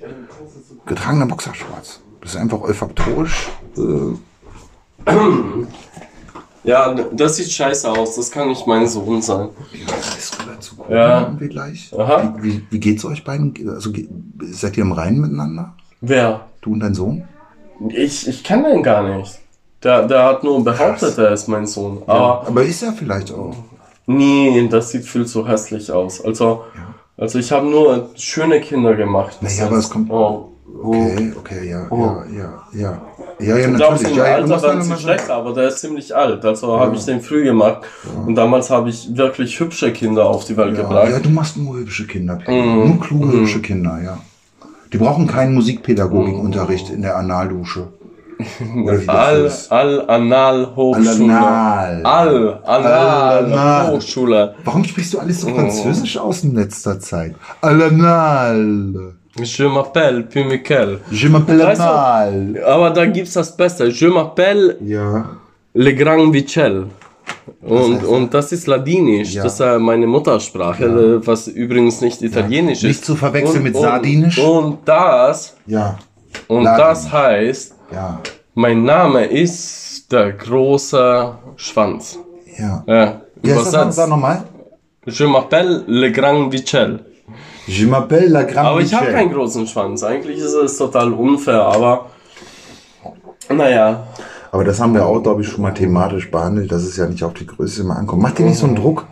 Getragener Boxershorts. Das ist einfach olfaktorisch. Äh,
Ja, das sieht scheiße aus. Das kann nicht mein Sohn sein.
ist rüber zu gucken,
Ja.
irgendwie gleich.
Aha.
Wie, wie, wie geht's euch beiden? Also seid ihr im Reinen miteinander?
Wer?
Du und dein Sohn?
Ich, ich kenne den gar nicht. Der, der hat nur behauptet, er ist mein Sohn. Aber
Aber ist er vielleicht auch.
nee, das sieht viel zu hässlich aus. Also, also ich habe nur schöne Kinder gemacht.
Naja, aber es kommt-
Oh.
Okay, okay, ja, ja, ja, ja. Ja, ja,
Ich glaube,
natürlich.
im
Ja, ja,
Alter sie
immer
schlecht, aber der ist ziemlich alt. Also habe ich den früh gemacht. Und damals habe ich wirklich hübsche Kinder auf die Welt
Ja,
gebracht.
ja, du machst nur hübsche Kinder.
Mhm.
Nur kluge, hübsche Kinder, ja. Die brauchen keinen Musikpädagogikunterricht in der Analdusche. Das ist.
all Anal Hochschule.
Anal.
All
Anal.
Anal Hochschule.
Warum sprichst du alles so
Mhm.
französisch aus in letzter Zeit? Alanal.
Je m'appelle puis Michael.
Je m'appelle Anal.
Aber da gibt's das Beste. Je m'appelle
Ja.
Le Grand Vichel. Und,
heißt
und das ist Ladinisch,
Ja.
das ist äh, meine Muttersprache, äh, was übrigens nicht Italienisch ist.
Nicht zu verwechseln
und,
mit
und,
Sardinisch.
Und das,
Ja.
und
Ladinisch.
das heißt,
Ja.
mein Name ist der große Schwanz.
Ja.
Ja, übersetzt.
Sag nochmal.
Je m'appelle Le Grand Vichel.
Je m'appelle la Grande
Aber ich habe keinen großen Schwanz. Eigentlich ist es total unfair, aber naja.
Aber das haben wir auch, glaube ich, schon mal thematisch behandelt, dass es ja nicht auf die Größe immer ankommt. Mach dir nicht so einen Druck.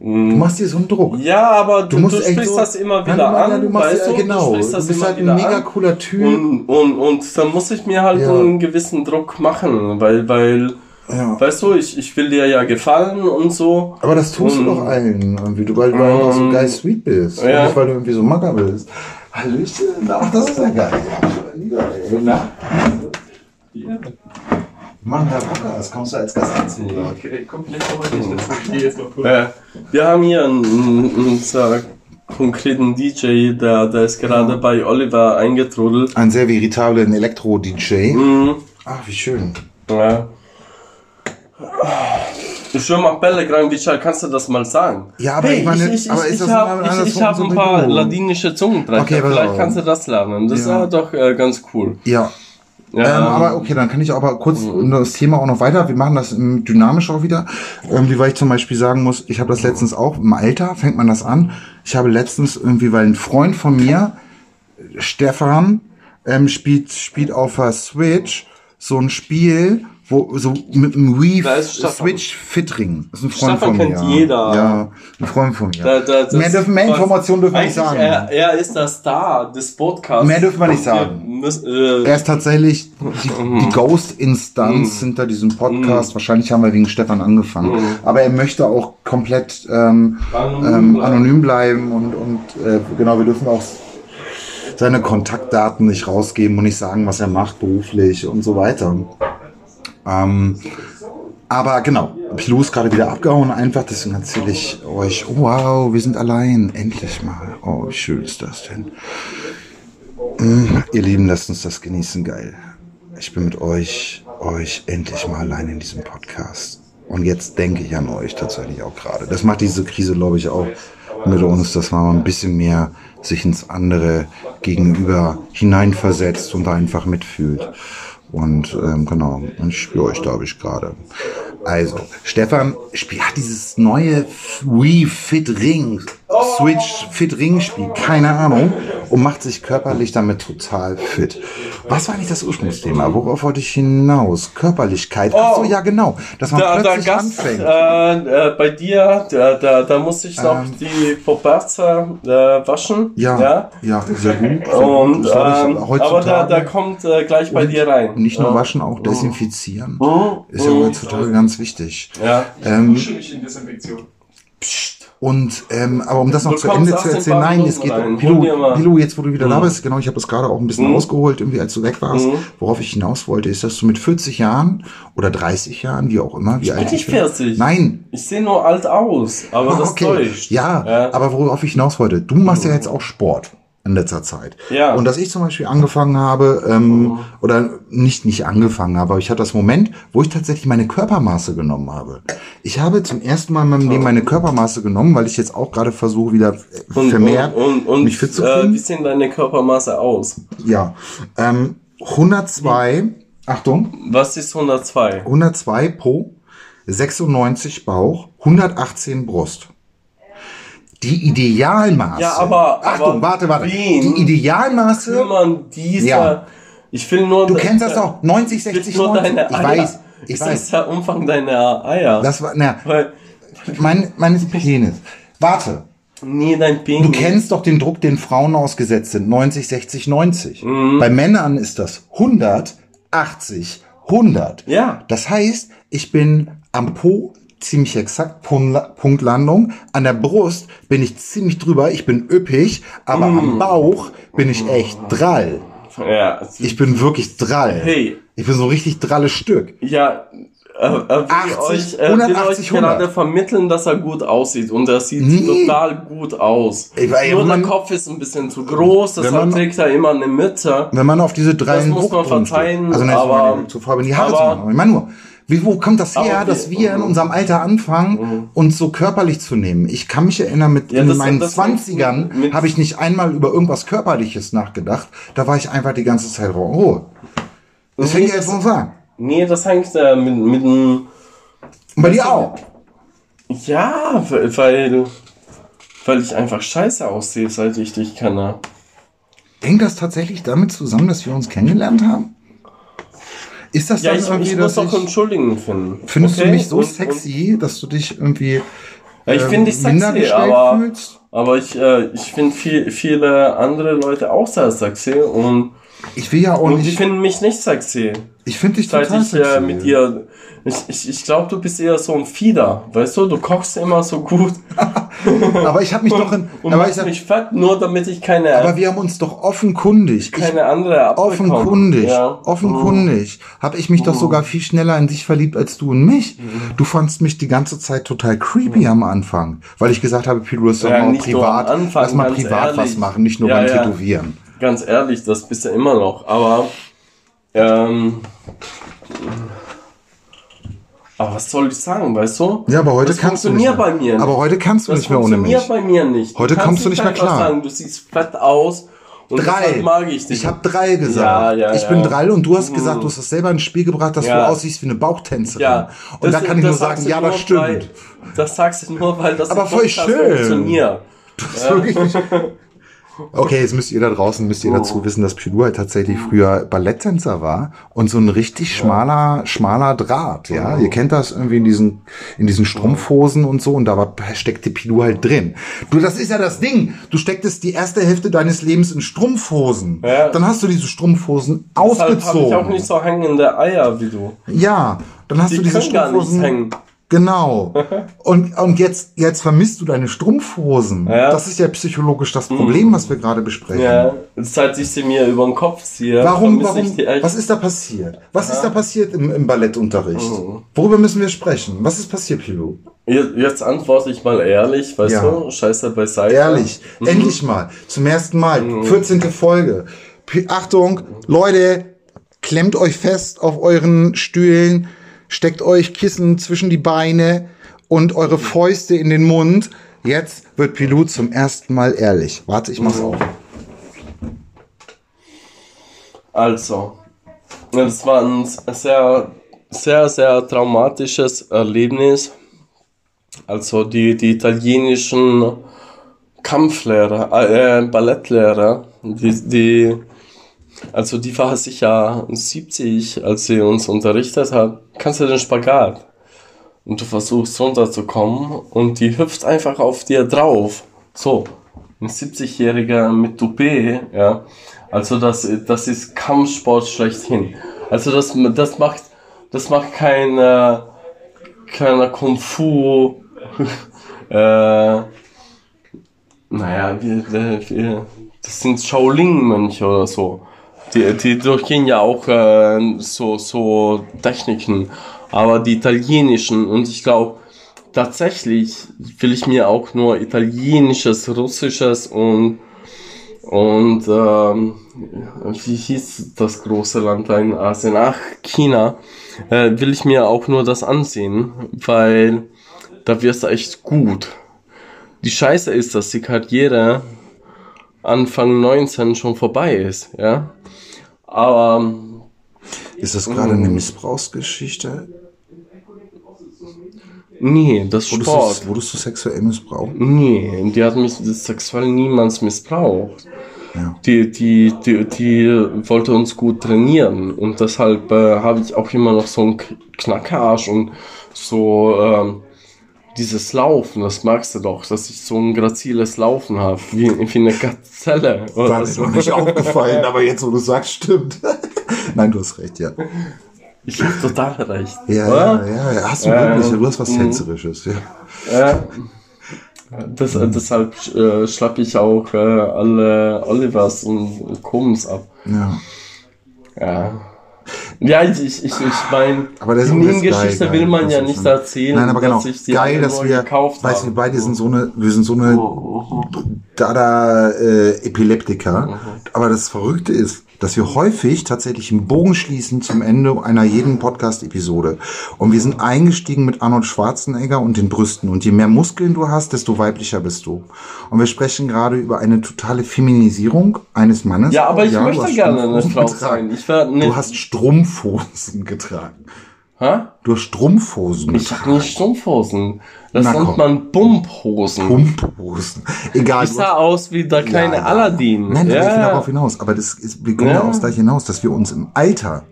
Du machst dir so einen Druck.
Ja, aber du, du,
musst echt
sprichst
so-
das immer wieder
nein, ja,
an,
du machst
weißt
ja,
du?
genau.
Du, sprichst
Du
das
bist
immer
halt ein
wieder
mega
an.
cooler Typ.
Und, und, und dann muss ich mir halt
Ja.
einen gewissen Druck machen, weil, weil,
Ja.
weißt du, ich, ich will dir ja gefallen und so.
Aber das tust du
Und-
doch allen, du, weil du einfach so
Ähm,
geil sweet bist.
ja.
Nicht, weil du irgendwie so mager bist. Hallöchen, ach, das ist ja geil. Lieber, Mann, Herr Rocker, das kommst du als Gast dazu.
Okay, komplett aber nicht. Das ist jetzt mal kurz.
Ja. Wir haben hier einen, einen, konkreten DJ, der, der ist gerade bei Oliver eingetrudelt.
Ein sehr veritablen Elektro-DJ.
Mhm.
Ach, wie schön.
Ja. Je m'appelle Grand Vichal, kannst du das mal sagen?
Ja, aber
hey,
ich meine,
ich, ich,
aber
ich, ich habe ich, ich hab
so
ein
wie
paar ladinische Zungenbrecher,
Okay,
vielleicht kannst du das lernen. Das
Ja.
ist ja doch äh, ganz cool.
Ja. Ähm, aber okay, dann kann ich aber kurz
Mhm.
das Thema auch noch weiter. Wir machen das ähm, dynamisch auch wieder. Irgendwie, weil ich zum Beispiel sagen muss, ich habe das letztens auch im Alter, fängt man das an. Ich habe letztens irgendwie, weil ein Freund von mir, Stefan, ähm, spielt, spielt auf der Switch so ein Spiel, wo so mit einem Wii? Switch Fitring. Das ist ein Freund
Stefan
von mir.
kennt jeder.
Ja, ein Freund von mir.
Da- da-
mehr dürfen, mehr Informationen dürfen wir nicht sagen.
Er, er ist der Star des Podcasts.
Mehr dürfen wir nicht sagen.
müssen, äh,
Er ist tatsächlich die,
Mhm.
die Ghost-Instanz hinter diesem Podcast. Wahrscheinlich haben wir wegen Stefan angefangen.
Mhm.
Aber er möchte auch komplett ähm,
Anonym
ähm,
bleiben.
anonym bleiben und, und äh, genau, wir dürfen auch seine Kontaktdaten nicht rausgeben und nicht sagen, was er macht beruflich und so weiter. Ähm, aber genau, Pilou ist gerade wieder abgehauen einfach, deswegen erzähle ich euch, oh, wow, wir sind allein, endlich mal. Oh, wie schön ist das denn? Mm, Ihr Lieben, lasst uns das genießen, geil. Ich bin mit euch, euch endlich mal allein in diesem Podcast. Und jetzt denke ich an euch tatsächlich auch gerade. Das macht diese Krise, glaube ich, auch mit uns, dass man ein bisschen mehr sich ins andere gegenüber hineinversetzt und einfach mitfühlt. Und ähm, genau, und ich spüre euch, glaube ich, gerade. Also, Stefan hat dieses neue Wii Fit Ring, Switch Fit Ring Spiel, keine Ahnung, und macht sich körperlich damit total fit. Was war eigentlich das Ursprungsthema? Worauf wollte ich hinaus? Körperlichkeit. Ach so,
Oh.
ja, genau. Dass man
der
plötzlich
Gast
anfängt.
äh, äh, bei dir, da, da, da muss ich noch
Ähm.
die Poperze äh, waschen.
ja,
ja.
ja, sehr gut. Sehr
Und,
gut. Ich,
ähm,
heutzutage-
aber da, da kommt äh, gleich bei
Und
dir rein.
Nicht nur waschen, auch desinfizieren.
Mhm.
Ist ja heutzutage ganz wichtig.
Ja.
Ähm,
Dusche mich in Desinfektion.
Und ähm, aber um das noch
Du
zu Ende zu erzählen, nein, es geht um
mal.
Pilu, jetzt wo du wieder da
Mhm.
bist, genau, ich habe das gerade auch ein bisschen
Mhm.
ausgeholt, irgendwie als du weg warst.
Mhm.
Worauf ich hinaus wollte, ist, dass du mit 40 Jahren oder 30 Jahren, wie auch immer, wie
Ich
alt
bin nicht
bin.
40.
Nein.
Ich sehe nur alt aus, aber das
okay.
täuscht.
Ja,
Ja.
aber worauf ich hinaus wollte, du machst ja jetzt auch Sport in letzter Zeit.
Ja.
Und dass ich zum Beispiel angefangen habe, ähm, oder nicht nicht angefangen habe, aber ich hatte das Moment, wo ich tatsächlich meine Körpermaße genommen habe. Ich habe zum ersten Mal in meinem Leben meine Körpermaße genommen, weil ich jetzt auch gerade versuche, wieder äh, vermehrt
und, und, und
mich fit zu
äh,
kriegen.
wie sehen deine Körpermaße aus?
ja. Ähm, 102, Achtung,
Was ist 102?
102 Po, 96 Bauch, 118 Brust. Die Idealmaße.
Ja, aber-
Achtung,
aber
warte, warte. Die Idealmaße.
Kümmern diese.
Ja.
Ich will nur.
Du kennst das auch. 90,
Ich will
60,
nur
90.
deine
Ich
Eier.
weiß. Ich
ist
weiß.
das der Umfang deiner Eier?
Das war, na,
Weil,
mein, meines Penis. Warte.
nee, dein Penis.
Du kennst doch den Druck, den Frauen ausgesetzt sind. 90, 60, 90.
Mhm.
Bei Männern ist das 100, 80, 100.
Ja.
Das heißt, ich bin am Po ziemlich exakt, Punktlandung. An der Brust bin ich ziemlich drüber. Ich bin üppig. Aber
Mhm.
am Bauch bin ich echt drall.
Ja.
Ich bin wirklich drall.
Hey.
Ich bin so ein richtig dralles Stück.
Ja. Äh, äh, will
80,
euch, äh, will
180,
euch gerade
100.
vermitteln, dass er gut aussieht und er sieht
Nee.
total gut aus.
Ich weiß,
Nur
man-
der Kopf ist ein bisschen zu groß, deshalb
man-
trägt er immer eine Mitte.
Wenn man auf diese drei
muss man verzeihen,
also ne,
aber-
zu faul die Haare zu
aber-
machen. Ich meine nur, wie, wo kommt das her,
Aber
dass
wir-
in unserem Alter anfangen, uns so körperlich zu nehmen? Ich kann mich erinnern, mit
Ja,
in
das-
meinen
das-
20ern
mit-
habe ich nicht einmal über irgendwas Körperliches nachgedacht. Da war ich einfach die ganze Zeit Ruhe. Das
Nee,
fängt ja jetzt von an.
Nee, das hängt äh, mit, mit dem.
Und bei dir auch.
Ja, weil, weil ich einfach scheiße aussehe, seit ich dich kenne.
Hängt das tatsächlich damit zusammen, dass wir uns kennengelernt haben? Ist das
Ja,
dann
ich,
irgendwie,
ich muss doch Entschuldigen finden.
findest
Okay?
du mich so
Und-
sexy, dass du dich irgendwie
Ja, ich
ähm,
finde dich sexy, aber,
fühlst?
aber ich, äh, ich finde viel, viele andere Leute auch sehr sexy und,
Ich will ja auch
und die
nicht.
finden mich nicht sexy.
Ich finde dich total
ich äh, mit dir. Ich, ich, ich glaube, du bist eher so ein Fieder. Weißt du, du kochst immer so gut.
aber ich habe mich doch in.
Und
Aber, ich
mich fett, nur damit ich keine,
aber wir haben uns doch offenkundig. Ich,
keine andere abbekomme.
offenkundig,
Ja.
offenkundig habe ich mich doch sogar viel schneller in dich verliebt als du in mich. Du fandst mich die ganze Zeit total creepy am Anfang, weil ich gesagt habe, Pilu, lass doch
Ja,
mal privat,
Anfang,
lass mal privat was
ehrlich.
machen, nicht nur
Ja,
beim
ja.
Tätowieren.
Ganz ehrlich, das bist du immer noch. Aber, ähm, aber was soll ich sagen, weißt du?
Ja, aber heute
das
kannst du nicht
bei mir nicht.
Aber heute kannst du
das
nicht mehr ohne mich.
bei mir nicht.
Heute kommst du nicht mehr klar.
Sagen, du siehst fett aus und
Drei.
mag ich dich.
Ich habe drei gesagt.
Ja, ja,
ich
ja.
bin drei und du hast gesagt, du hast das selber ins Spiel gebracht, dass du aussiehst wie eine Bauchtänzerin.
ja,
und da
das-
kann ich nur sagen, ja, das stimmt.
Weil, das sagst du nur, weil das
Aber voll schön.
funktioniert.
Das ist wirklich nicht. Okay, jetzt müsst ihr da draußen, müsst ihr dazu wissen, dass Pilou halt tatsächlich früher Balletttänzer war und so ein richtig schmaler, schmaler Draht, ja. Ihr kennt das irgendwie in diesen, in diesen Strumpfhosen und so und da war, steckte Pilou halt drin. Du, das ist ja das Ding. Du stecktest die erste Hälfte deines Lebens in Strumpfhosen.
Ja.
Dann hast du diese Strumpfhosen
Deshalb habe ich
ausgezogen.
auch nicht so hängende Eier wie du.
Ja, dann hast
Die
du diese
können gar nicht
Strumpfhosen. Genau. Und, und jetzt, jetzt vermisst du deine Strumpfhosen.
Ja.
Das ist ja psychologisch das Problem, was wir gerade besprechen.
Ja, seit ich sie mir über den Kopf ziehe,
Warum, warum, was ist da passiert? Was ist da passiert im, im Ballettunterricht?
Mhm.
Worüber müssen wir sprechen? Was ist passiert, Pilou?
Jetzt, jetzt antworte ich mal ehrlich, weißt
Ja.
du, scheiße beiseite.
Ehrlich,
Mhm.
endlich mal, zum ersten Mal, 14. Folge. P Achtung, Leute, klemmt euch fest auf euren Stühlen, steckt euch Kissen zwischen die Beine und eure Fäuste in den Mund. Jetzt wird Pilou zum ersten Mal ehrlich. Warte, ich mach's auf.
Also, das war ein sehr, sehr, sehr traumatisches Erlebnis. Also die, die italienischen Kampflehrer, äh, Ballettlehrer, die, die, also die war sicher 70, als sie uns unterrichtet hat. Kannst du den Spagat? Und du versuchst runterzukommen und die hüpft einfach auf dir drauf. So, ein 70-Jähriger mit Toupet, ja. Also das, das ist Kampfsport schlechthin. Also das, das macht, das macht keine, keine Kung Fu, äh, naja, wir, wir, das sind Shaolin-Mönche oder so. Die, die durchgehen ja auch äh, so, so Techniken, aber die italienischen und ich glaube, tatsächlich will ich mir auch nur italienisches, russisches und Und ähm, wie hieß das große Land da in Asien? Ach, China. Äh, will ich mir auch nur das ansehen, weil da wirst du echt gut. Die Scheiße ist, dass die Karriere Anfang 19 schon vorbei ist, ja. Aber
Ist das gerade eine Missbrauchsgeschichte?
nee, das
Wurdest
Sport.
du, wurdest du sexuell missbraucht?
Nee, die hat mich sexuell niemals missbraucht.
Ja.
Die, die, die, die wollte uns gut trainieren und deshalb äh, habe ich auch immer noch so einen Knackarsch und so ähm, dieses Laufen, das magst du doch, dass ich so ein graziles Laufen habe, wie, wie eine Gazelle. Oder
War mir
so.
noch nicht aufgefallen, aber jetzt, wo du sagst, stimmt. Nein, du hast recht, ja.
Ich habe total recht.
Ja,
oder?
ja, ja, hast du wirklich. Du hast was
mhm.
Tänzerisches, ja.
Ja. Das, äh, deshalb äh, schlapp ich auch äh, alle Olivers und Combs ab.
ja.
Ja. Ja, ich, ich, ich, ich meine,
Aber der
die
geil,
will man ja nicht
schon-
erzählen,
Nein, aber genau.
dass
Geil, dass wir,
gekauft
weißt du, wir beide sind so eine, wir sind so eine Dada-Epileptiker.
Mhm.
Aber das Verrückte ist, dass wir häufig tatsächlich einen Bogen schließen zum Ende einer jeden Podcast-Episode. Und wir sind eingestiegen mit Arnold Schwarzenegger und den Brüsten. Und je mehr Muskeln du hast, desto weiblicher bist du. Und wir sprechen gerade über eine totale Feminisierung eines Mannes.
Ja, aber ich
du
möchte gerne eine Frau sein.
Du hast Strumpfhosen getragen.
Hä?
Du hast Strumpfhosen
Ich habe nicht Strumpfhosen. Das
Na
nennt
komm.
man Bumphosen.
Pumphosen. Egal.
Ich
du
sah
hast-
aus wie der kleine
Ja, ja.
Aladdin.
Nein, aber ich will darauf hinaus. Aber das ist, wir kommen ja.
Ja.
aufs gleiche hinaus, dass wir uns im Alter,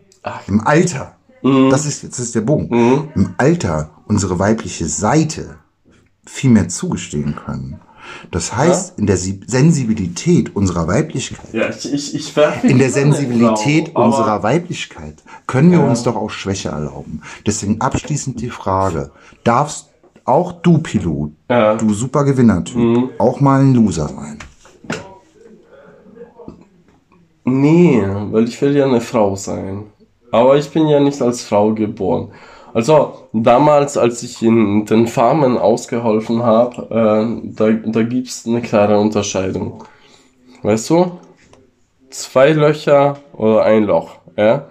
im Alter,
Mhm.
das ist jetzt ist der Bogen, im Alter unsere weibliche Seite viel mehr zugestehen können. Das heißt, in der Si- Sensibilität unserer Weiblichkeit,
ja, ich, ich, ich
in der Sensibilität
aber-
unserer Weiblichkeit können wir uns doch auch Schwäche erlauben. Deswegen abschließend die Frage, darfst auch du, Pilot,
Ja.
du super Gewinnertyp, auch mal ein Loser sein?
Nee, weil ich will ja eine Frau sein. Aber ich bin ja nicht als Frau geboren. Also damals, als ich in den Farmen ausgeholfen habe, äh, da, da gibt's eine klare Unterscheidung. Weißt du? Zwei Löcher oder ein Loch. Ja?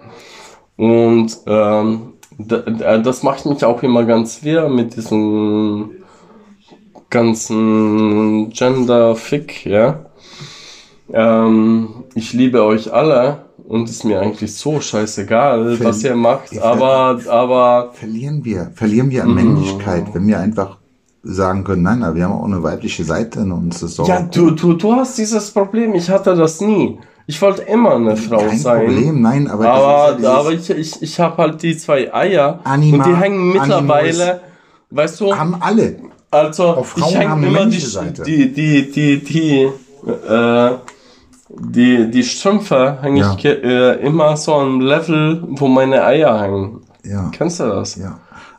Und ähm, da, da- das macht mich auch immer ganz wirr mit diesem ganzen Gender-Fick, ja. Ähm, ich liebe euch alle und ist mir eigentlich so scheißegal, was ihr macht,
Ich-
aber, aber,
Verlieren wir, verlieren wir an
Mhm.
Männlichkeit, wenn wir einfach sagen können, nein, aber wir haben auch eine weibliche Seite in uns. Das
ja, du, du, du hast dieses Problem, ich hatte das nie. Ich wollte immer eine Frau
kein
sein.
Problem, nein, aber,
Aber,
ja
aber ich, ich, ich habe halt die zwei Eier
Anima-
und die hängen mittlerweile, weißt du,
haben alle.
also
Auch Frauen
ich häng
haben eine
immer die,
männliche Seite.
die, die, die, die, äh, die, die Strümpfe hänge
Ja.
ich äh, immer so am Level, wo meine Eier hängen.
Ja,
Kennst du das?
ja.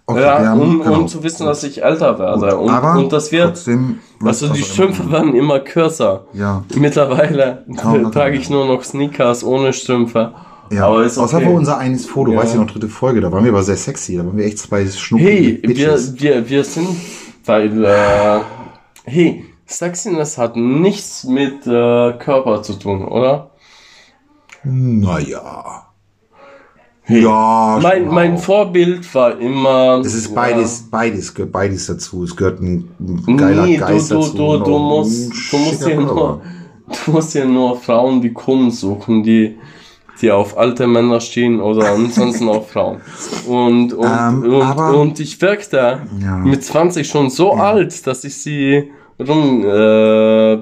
Okay,
ja, um,
genau.
um zu wissen, dass ich älter werde.
Gut,
Und,
aber
und das wird,
trotzdem,
also die Strümpfe werden immer kürzer.
Ja.
Mittlerweile
Kaum-
trage ich nur noch Sneakers ohne Strümpfe.
Ja,
aber ist
außer
okay.
für unser eines Foto,
Ja.
weißt du noch, dritte Folge, da waren wir aber sehr sexy, da waren wir echt zwei schnucklige
Hey, wir, wir, wir sind, weil, äh, hey, Sexiness hat nichts mit äh, Körper zu tun, oder?
Naja. Ja,
Mein,
schon
mein
auch.
Vorbild war immer.
Es ist beides, beides, gehört beides dazu. Es gehört ein geiler
nee, du,
Geist
du,
dazu.
du,
und
du,
auch ein
musst, du, musst hier nur, du musst hier nur Frauen wie Kunden suchen, die, die auf alte Männer stehen oder ansonsten auf Frauen. Und, und,
Ähm,
und,
aber-
und ich wirkte
Ja.
mit 20 schon so alt, dass ich sie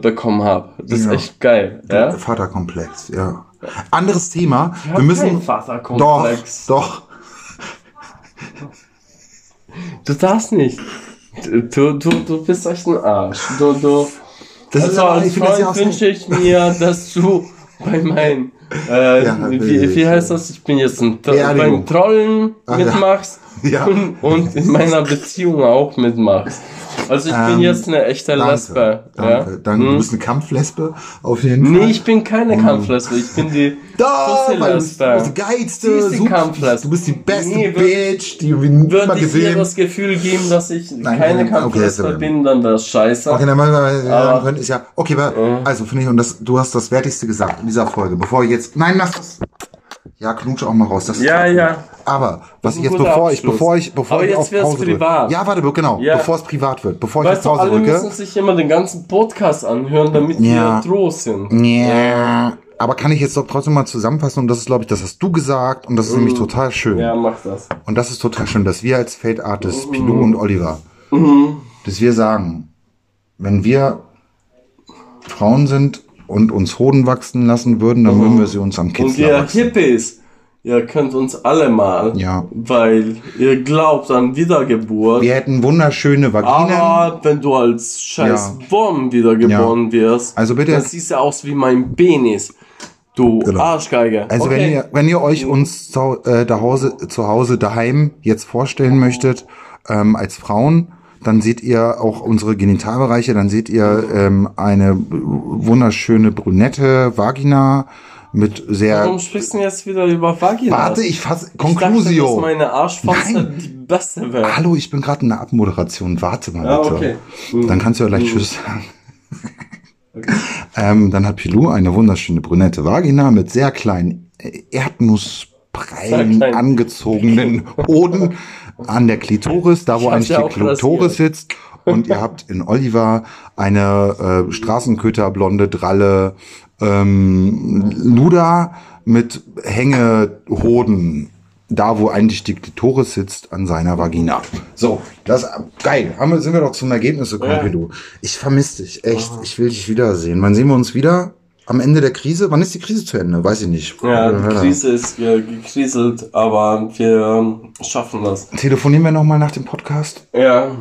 bekommen habe. Das ist
Ja.
echt geil. Ja?
Vaterkomplex, ja. Anderes Thema. Wir müssen.
keinen
Doch,
Vaterkomplex.
doch.
Du darfst nicht. Du, du, du bist echt ein Arsch. Du, du,
Das ist
also
aber-
als
ich ja
Freund wünsche ich mir, dass du bei meinen, äh,
Ja,
wie, wie heißt das? Ich bin jetzt ein beim Trollen
Ach, ja.
mitmachst
Ja.
und, und in meiner Beziehung auch mitmachst. Also ich bin
Ähm,
jetzt eine echte
Danke,
Lesbe.
danke.
ja?
Danke. Du
Hm?
bist eine Kampflesbe, auf jeden Fall.
Nee, ich bin keine Kampflesbe. Ich bin die
Doch, du bist, du bist die geilste,
ist die Kampflesbe.
du bist die beste
Nee,
Bitch, die wir nie
Würde
mal
ich dir
gesehen
das Gefühl geben, dass ich
Nein,
keine
okay,
Kampflesbe
jetzt-
bin, dann wäre es scheiße.
Okay, dann machen wir, ja,
Aber-
können, ist ja, okay, aber, also finde ich, und das, du hast das Wertigste gesagt in dieser Folge, bevor ich jetzt, nein, lass das, ja, knutsche auch mal raus, das
Ja,
gut.
ja.
Aber, was ich jetzt, bevor ich, bevor ich, bevor
Aber
ich
jetzt
auf Pause
privat.
ja, warte, genau,
Ja.
bevor es privat wird, bevor ich
Weißt du,
auf Pause
alle
drücke,
müssen sich immer den ganzen Podcast anhören, damit
Ja.
wir Trost sind.
ja, aber kann ich jetzt doch trotzdem mal zusammenfassen, und das ist, glaube ich, das hast du gesagt, und das ist nämlich total schön.
Mhm. Ja, mach das.
Und das ist total schön, dass wir als Fate
Mhm.
Artists, Pilou und Oliver, dass wir sagen, wenn wir Frauen sind und uns Hoden wachsen lassen würden, dann würden wir sie uns am
Und
Kitzler
ihr
wachsen.
Hippies, ihr könnt uns alle mal,
Ja.
weil ihr glaubt an Wiedergeburt.
Wir hätten wunderschöne Vaginen.
Aber wenn du als scheiß
Ja.
Wurm wiedergeboren wirst,
Also bitte-
dann siehst du aus wie mein Penis. Du
Genau.
Arschgeige.
Also wenn ihr, wenn ihr euch uns zu, äh, zu, Hause, zu Hause daheim jetzt vorstellen möchtet, ähm, als Frauen, dann seht ihr auch unsere Genitalbereiche, dann seht ihr ähm, eine wunderschöne brünette Vagina mit sehr...
Warum sprichst du jetzt wieder über Vagina?
Warte, ich fasse...
Ich dachte,
Conclusio.
meine Arschfotze
Nein.
die beste wäre.
Hallo, ich bin gerade in der Abmoderation. Warte mal
Ja,
bitte.
okay. Mhm.
Dann kannst du ja gleich Tschüss sagen. ähm, dann hat Pilou eine wunderschöne brünette Vagina mit sehr kleinen äh, Erdnussprallen angezogenen Hoden an der Klitoris, da wo
Ich
eigentlich die
ja auch
Klitoris sitzt. Und ihr habt in Oliver eine äh, Straßenköterblonde Dralle ähm, Luda mit Hängehoden da, wo eigentlich die Klitoris sitzt, an seiner Vagina. So, das geil. Haben wir, sind wir doch zum Ergebnis gekommen,
Ja.
Ich vermisse dich, echt. Ich will dich wiedersehen. Wann sehen wir uns wieder? Am Ende der Krise? Wann ist die Krise zu Ende? Weiß ich nicht.
Ja,
Oder-
die Krise ist äh, gekriselt, aber wir ähm, schaffen das.
Telefonieren wir nochmal nach dem Podcast?
Ja,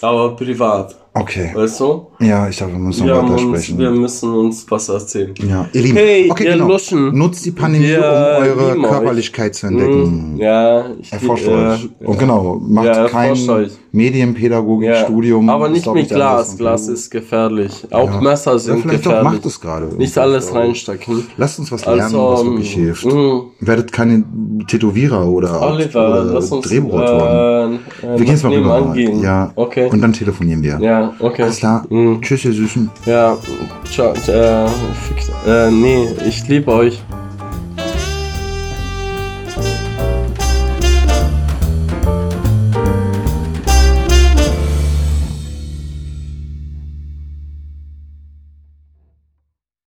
aber privat,
Okay.
weißt du?
Ja, ich glaube, wir müssen
Wir,
weiter
uns,
sprechen.
wir müssen uns was erzählen.
ja, ihr Lieben.
Hey,
okay,
ihr
genau.
Luschen.
Nutzt die Pandemie,
Wir
um eure
lieben euch.
Körperlichkeit zu entdecken.
Mhm, Ja, ich
Erforscht
äh,
euch. Und genau, macht
Ja,
kein. Medienpädagogik-Studium.
Aber nicht mit Glas. Glas ist gefährlich. Auch
Ja.
Messer
Ja,
sind
vielleicht doch,
gefährlich.
macht es gerade.
Nicht alles reinstecken.
Lasst uns was lernen,
Also,
was wirklich hilft.
mh.
Werdet keine Tätowierer oder,
Oliver,
oder
lass uns
Drehbuchautoren.
äh, äh,
wir gehen jetzt mal rüber. Ja.
Okay.
Und dann telefonieren wir.
ja, okay.
Alles klar.
Mhm.
Tschüss, ihr Süßen.
Ja, ciao, äh, fick, äh, nee, ich liebe euch.